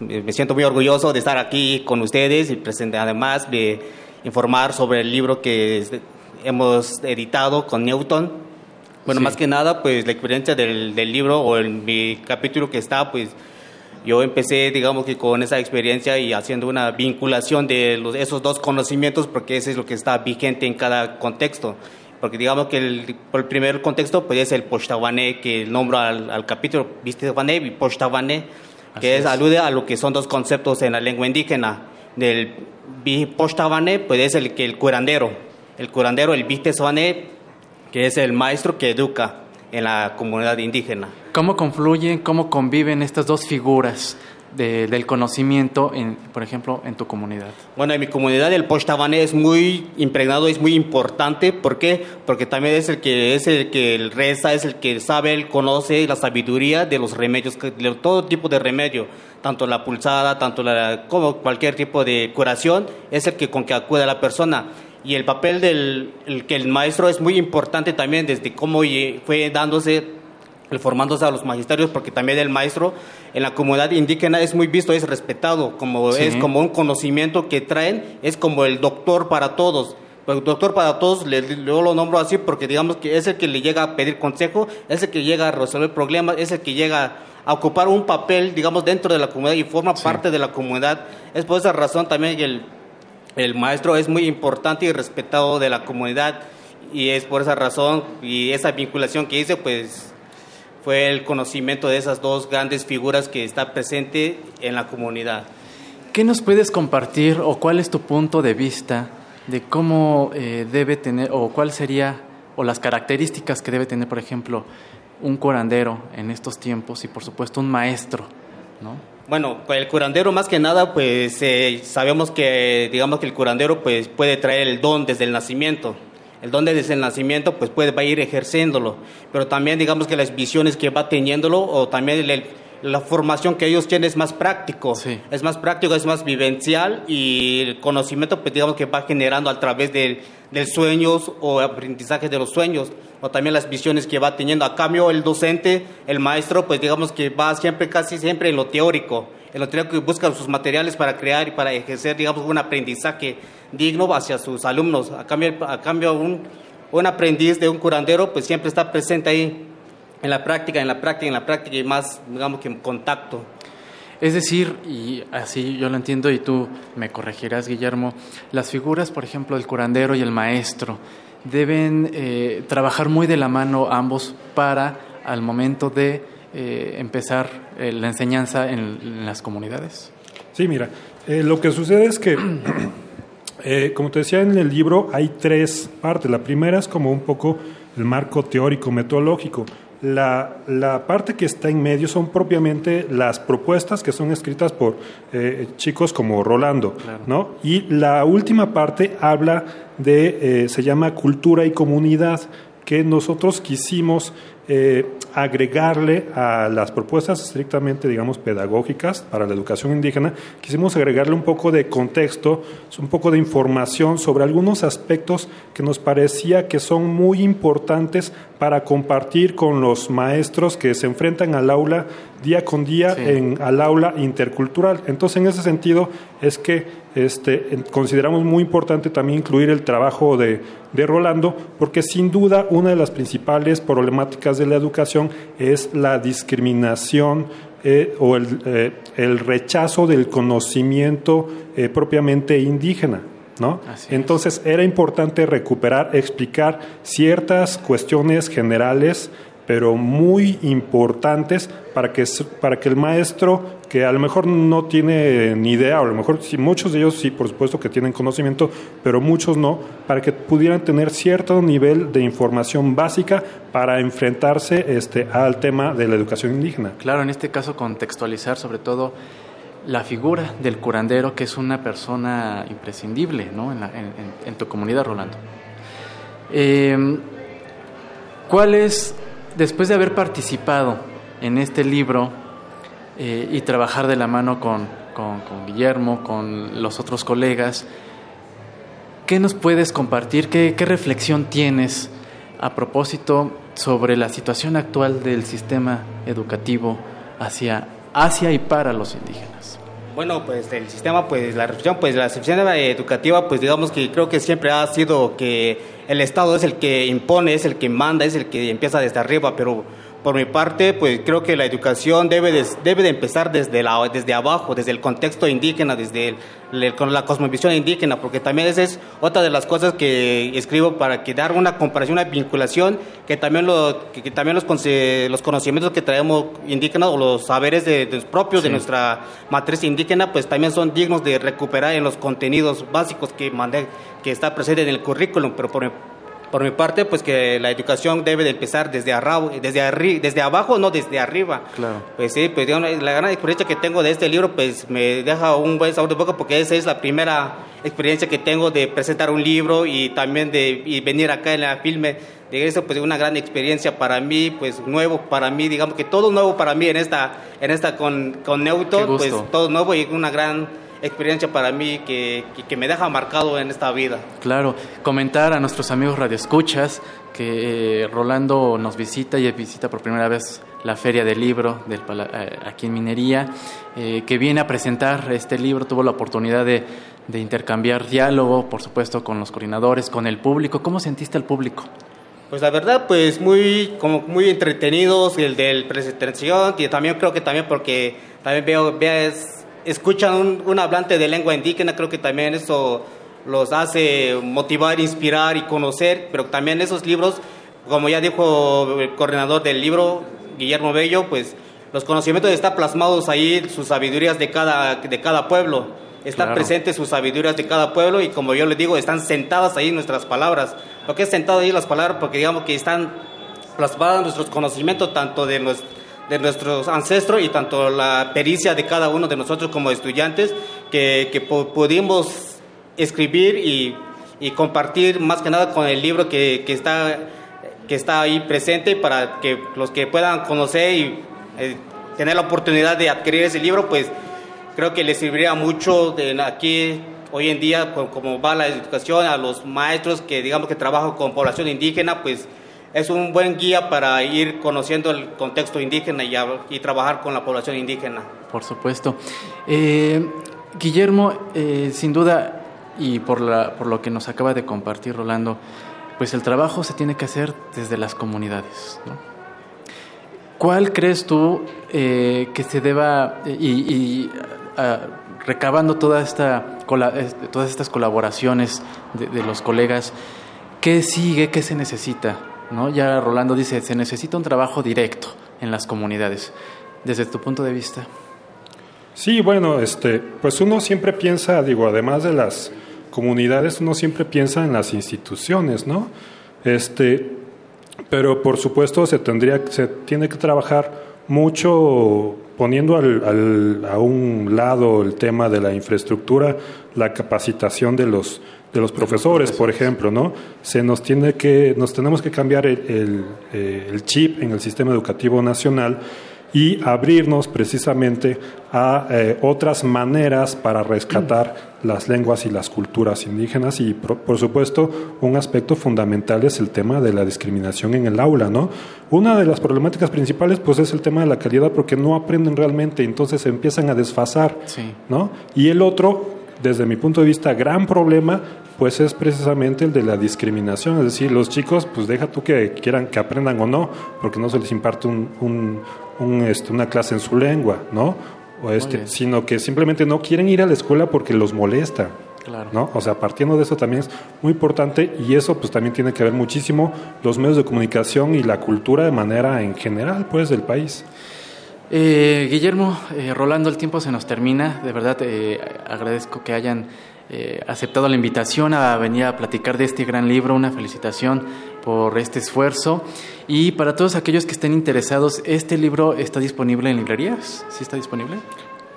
me me siento muy orgulloso de estar aquí con ustedes y presentar además de informar sobre el libro que es- hemos editado con Newton. Bueno, Sí. más que nada, pues la experiencia del, del libro o en mi capítulo que está, pues yo empecé, digamos que con esa experiencia y haciendo una vinculación de los- esos dos conocimientos porque eso es lo que está vigente en cada contexto. Porque digamos que el, por el primer contexto pues es el Pochtavané que nombra al, al capítulo Vistavané y Pochtavané, Así que es, es. alude a lo que son dos conceptos en la lengua indígena. Del Vi- Pochtavané pues es el que el curandero, el curandero, el Vistesvané, que es el maestro que educa en la comunidad indígena. ¿Cómo confluyen, cómo conviven estas dos figuras de- del conocimiento, en, por ejemplo, en tu comunidad? Bueno, en mi comunidad el Pochtavané es muy impregnado, es muy importante. ¿Por qué? Porque también es el que es el que reza, es el que sabe, él conoce la sabiduría de los remedios, de todo tipo de remedio, tanto la pulsada, tanto como cualquier tipo de curación, es el que con que acude a la persona. Y el papel del el que el maestro es muy importante también desde cómo fue dándose el formándose a los magisterios, porque también el maestro en la comunidad indígena es muy visto, es respetado, como Sí. es como un conocimiento que traen, es como el doctor para todos. Pero el doctor para todos, le, yo lo nombro así porque digamos que es el que le llega a pedir consejo, es el que llega a resolver problemas, es el que llega a ocupar un papel, digamos, dentro de la comunidad y forma parte de la comunidad. Es por esa razón también que el, el maestro es muy importante y respetado de la comunidad y es por esa razón y esa vinculación que hice, pues fue el conocimiento de esas dos grandes figuras que está presente en la comunidad. ¿Qué nos puedes compartir o cuál es tu punto de vista de cómo eh, debe tener o cuál sería o las características que debe tener, por ejemplo, un curandero en estos tiempos y por supuesto un maestro, ¿no? Bueno, pues el curandero más que nada, pues eh, sabemos que, digamos que el curandero pues puede traer el don desde el nacimiento. El don desde el nacimiento pues puede va a ir ejerciéndolo, pero también digamos que las visiones que va teniéndolo o también el- la formación que ellos tienen es más práctico, Sí. es más práctico, es más vivencial y el conocimiento pues digamos que va generando a través del, del sueños o aprendizaje de los sueños o también las visiones que va teniendo. A cambio el docente, el maestro pues digamos que va siempre, casi siempre en lo teórico, en lo teórico que busca sus materiales para crear y para ejercer digamos un aprendizaje digno hacia sus alumnos. A cambio, a cambio un, un aprendiz de un curandero pues siempre está presente ahí en la práctica, en la práctica, en la práctica y más digamos que en contacto. Es decir, y así yo lo entiendo y tú me corregirás, Guillermo, las figuras, por ejemplo, el curandero y el maestro, deben eh, trabajar muy de la mano ambos para, al momento de eh, empezar eh, la enseñanza en, en las comunidades. Sí, mira, eh, lo que sucede es que, (clears throat) eh, como te decía en el libro, hay tres partes. La primera es como un poco el marco teórico, metodológico. La, la parte que está en medio son propiamente las propuestas que son escritas por eh, chicos como Rolando, ¿no? Y la última parte habla de, eh, se llama cultura y comunidad, que nosotros quisimos eh, agregarle a las propuestas estrictamente, digamos, pedagógicas para la educación indígena, quisimos agregarle un poco de contexto, un poco de información sobre algunos aspectos que nos parecía que son muy importantes para compartir con los maestros que se enfrentan al aula día con día Sí. en, al aula intercultural. Entonces, en ese sentido, es que este, consideramos muy importante también incluir el trabajo de, de Rolando, porque sin duda una de las principales problemáticas de la educación es la discriminación eh, o el, eh, el, rechazo del conocimiento eh, propiamente indígena. ¿no? Entonces era importante recuperar, explicar ciertas cuestiones generales pero muy importantes para que, para que el maestro, que a lo mejor no tiene ni idea, o a lo mejor sí, muchos de ellos sí, por supuesto que tienen conocimiento, pero muchos no, para que pudieran tener cierto nivel de información básica para enfrentarse este, al tema de la educación indígena. Claro, en este caso contextualizar sobre todo la figura del curandero, que es una persona imprescindible ¿no? en, en, tu comunidad, Rolando. Eh, ¿Cuál es después de haber participado en este libro eh, y trabajar de la mano con, Guillermo, con los otros colegas, ¿qué nos puedes compartir? ¿Qué, reflexión tienes a propósito sobre la situación actual del sistema educativo hacia, hacia y para los indígenas? Bueno, pues el sistema, pues la reflexión, pues la sistema educativa, pues digamos que creo que siempre ha sido que el Estado es el que impone, es el que manda, es el que empieza desde arriba, pero por mi parte, pues creo que la educación debe de, debe de empezar desde, la, desde abajo, desde el contexto indígena, desde con la cosmovisión indígena, porque también esa es otra de las cosas que escribo para que dar una comparación, una vinculación, que también, lo, que, también los, los conocimientos que traemos indígenas o los saberes de, propios de nuestra matriz indígena, pues también son dignos de recuperar en los contenidos básicos que, mandé, que está presente en el currículum, pero por, por mi parte, pues que la educación debe de empezar desde, arriba, desde, desde abajo, no desde arriba. Claro. Pues sí, pues la gran experiencia que tengo de este libro, pues me deja un buen sabor de boca porque esa es la primera experiencia que tengo de presentar un libro y también de venir acá en la filme. De eso, pues una gran experiencia para mí, pues nuevo para mí, digamos que todo nuevo para mí en esta, en esta con, con Neuto, pues todo nuevo y una gran experiencia para mí que, que, me deja marcado en esta vida. Claro, comentar a nuestros amigos radioescuchas que eh, Rolando nos visita y visita por primera vez la Feria del Libro del, eh, aquí en Minería, eh, que viene a presentar este libro, tuvo la oportunidad de, de, intercambiar diálogo, por supuesto, con los coordinadores, con el público. ¿Cómo sentiste al público? Pues la verdad, pues muy, como muy entretenidos, el del presentación, y también creo que también porque también veo, ves escuchan un, hablante de lengua indígena, creo que también eso los hace motivar, inspirar y conocer, pero también esos libros, como ya dijo el coordinador del libro, Guillermo Bello, pues los conocimientos están plasmados ahí, sus sabidurías de cada, de cada pueblo. Están presentes sus sabidurías de cada pueblo y como yo le digo, están sentadas ahí nuestras palabras. Lo que es sentado ahí las palabras, porque digamos que están plasmadas nuestros conocimientos tanto de nuestro de nuestros ancestros y tanto la pericia de cada uno de nosotros como estudiantes que, que pudimos escribir y, y, compartir más que nada con el libro que, que, está, que está ahí presente para que los que puedan conocer y eh, tener la oportunidad de adquirir ese libro, pues creo que les serviría mucho de aquí hoy en día, como va la educación, a los maestros que digamos que trabajan con población indígena, pues es un buen guía para ir conociendo el contexto indígena y, y trabajar con la población indígena. Por supuesto. Eh, Guillermo, eh, sin duda, y por, la, por lo que nos acaba de compartir Rolando, pues el trabajo se tiene que hacer desde las comunidades. ¿Cuál crees tú eh, que se deba, y, recabando toda esta, todas estas colaboraciones de, de los colegas, ¿qué sigue, qué se necesita? ¿No? Ya Rolando dice, se necesita un trabajo directo en las comunidades. Desde tu punto de vista. Sí, bueno, este, pues uno siempre piensa, digo, además de las comunidades, uno siempre piensa en las instituciones, ¿no? Este, pero por supuesto se tendría, se tiene que trabajar mucho poniendo al, a un lado el tema de la infraestructura, la capacitación de los de los profesores, por ejemplo, ¿no? Se nos tiene que, nos tenemos que cambiar el, eh, el, chip en el sistema educativo nacional y abrirnos precisamente a eh, otras maneras para rescatar (clears throat) las lenguas y las culturas indígenas y por, supuesto un aspecto fundamental es el tema de la discriminación en el aula, ¿no? Una de las problemáticas principales pues es el tema de la calidad porque no aprenden realmente, entonces se empiezan a desfasar, ¿no? Y el otro desde mi punto de vista, gran problema, pues es precisamente el de la discriminación. Es decir, los chicos, pues deja tú que quieran que aprendan o no, porque no se les imparte un, este, una clase en su lengua, ¿no? O este, sino que simplemente no quieren ir a la escuela porque los molesta. ¿no? O sea, partiendo de eso también es muy importante y eso pues también tiene que ver muchísimo los medios de comunicación y la cultura de manera en general pues del país. Eh, Guillermo, eh, Rolando, el tiempo se nos termina. De verdad, eh, agradezco que hayan eh, aceptado la invitación a venir a platicar de este gran libro. Una felicitación por este esfuerzo. Y para todos aquellos que estén interesados, ¿este libro está disponible en librerías? ¿Sí está disponible?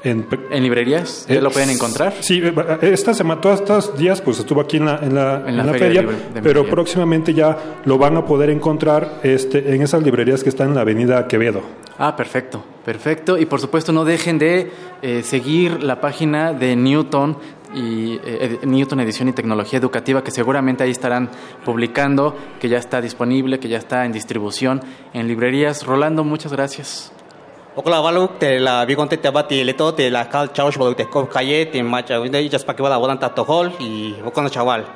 En, librerías, ¿ya lo pueden encontrar? Sí, esta semana, todos estos días, pues estuvo aquí en la, en la, en la, feria, pero próximamente ya lo van a poder encontrar este, en esas librerías que están en la avenida Quevedo. Ah, perfecto, perfecto. Y por supuesto no dejen de eh, seguir la página de Newton y eh, Newton Edición y Tecnología Educativa, que seguramente ahí estarán publicando, que ya está disponible, que ya está en distribución en librerías. Rolando, muchas gracias. te la bigonte te abati le te la cal chao te calle te macha y ya para que va a volar tanto hall y con chaval.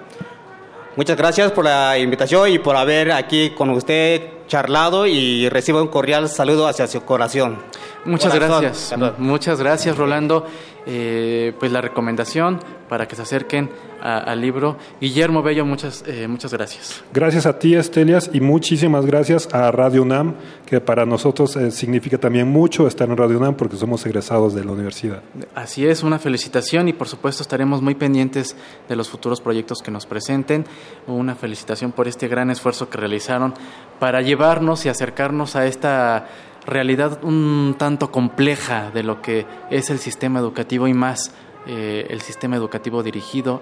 Muchas gracias por la invitación y por haber aquí con usted charlado y recibo un cordial saludo hacia su corazón. Muchas gracias. Muchas gracias, Rolando. Eh, pues la recomendación para que se acerquen al libro. Guillermo Bello, muchas, eh, muchas gracias. Gracias a ti, Estelias, y muchísimas gracias a Radio UNAM, que para nosotros eh, significa también mucho estar en Radio UNAM porque somos egresados de la universidad. Así es, una felicitación y por supuesto estaremos muy pendientes de los futuros proyectos que nos presenten. Una felicitación por este gran esfuerzo que realizaron para llevarnos y acercarnos a esta realidad un tanto compleja de lo que es el sistema educativo y más eh, el sistema educativo dirigido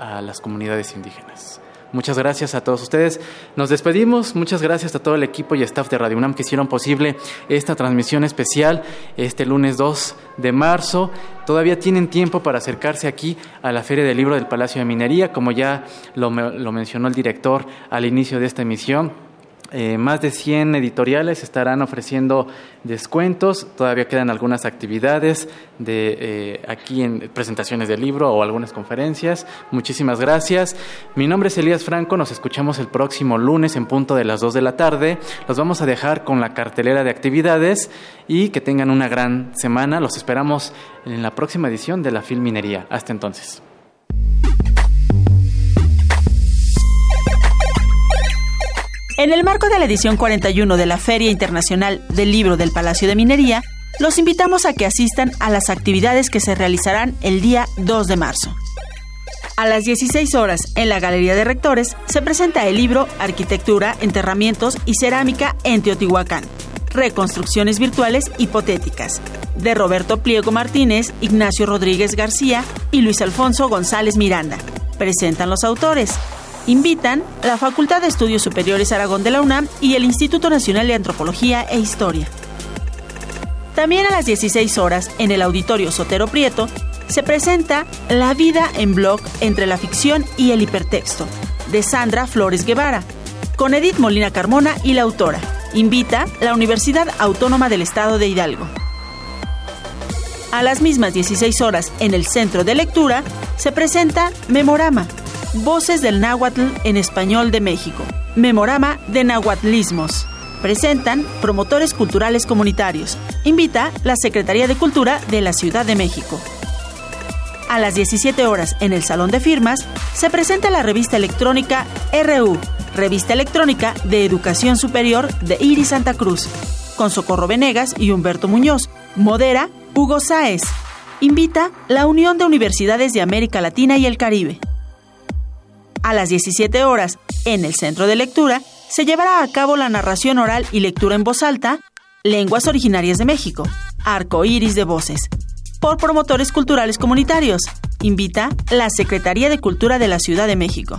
a las comunidades indígenas. Muchas gracias a todos ustedes. Nos despedimos. Muchas gracias a todo el equipo y staff de Radio UNAM que hicieron posible esta transmisión especial este lunes 2 de marzo. Todavía tienen tiempo para acercarse aquí a la Feria del Libro del Palacio de Minería, como ya lo mencionó el director al inicio de esta emisión eh, más de 100 editoriales estarán ofreciendo descuentos. Todavía quedan algunas actividades de eh, aquí en presentaciones del libro o algunas conferencias. Muchísimas gracias. Mi nombre es Elías Franco. Nos escuchamos el próximo lunes en punto de las 2 de la tarde. Los vamos a dejar con la cartelera de actividades y que tengan una gran semana. Los esperamos en la próxima edición de la Filminería. Hasta entonces. En el marco de la edición 41 de la Feria Internacional del Libro del Palacio de Minería, los invitamos a que asistan a las actividades que se realizarán el día 2 de marzo. A las 16 horas, en la Galería de Rectores, se presenta el libro Arquitectura, Enterramientos y Cerámica en Teotihuacán. Reconstrucciones virtuales hipotéticas, de Roberto Pliego Martínez, Ignacio Rodríguez García y Luis Alfonso González Miranda. Presentan los autores Invitan la Facultad de Estudios Superiores Aragón de la UNAM y el Instituto Nacional de Antropología e Historia. También a las 16 horas, en el Auditorio Sotero Prieto, se presenta La vida en blog entre la ficción y el hipertexto, de Sandra Flores Guevara, con Edith Molina Carmona y la autora. Invita la Universidad Autónoma del Estado de Hidalgo. A las mismas 16 horas, en el Centro de Lectura, se presenta Memorama, Voces del Náhuatl en Español de México. Memorama de Nahuatlismos. Presentan promotores culturales comunitarios. Invita la Secretaría de Cultura de la Ciudad de México. A las 17 horas en el Salón de Firmas se presenta la revista electrónica RU, Revista Electrónica de Educación Superior de Iris Santa Cruz, con Socorro Venegas y Humberto Muñoz. Modera Hugo Sáez. Invita la Unión de Universidades de América Latina y el Caribe. A las 17 horas, en el centro de lectura, se llevará a cabo la narración oral y lectura en voz alta, Lenguas Originarias de México, Arco Iris de Voces, por promotores culturales comunitarios. Invita la Secretaría de Cultura de la Ciudad de México.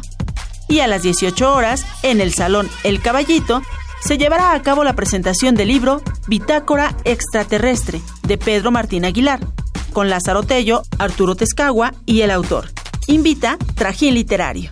Y a las 18 horas, en el Salón El Caballito, se llevará a cabo la presentación del libro Bitácora Extraterrestre de Pedro Martín Aguilar, con Lázaro Tello, Arturo Tezcagua y el autor. Invita Trajín Literario.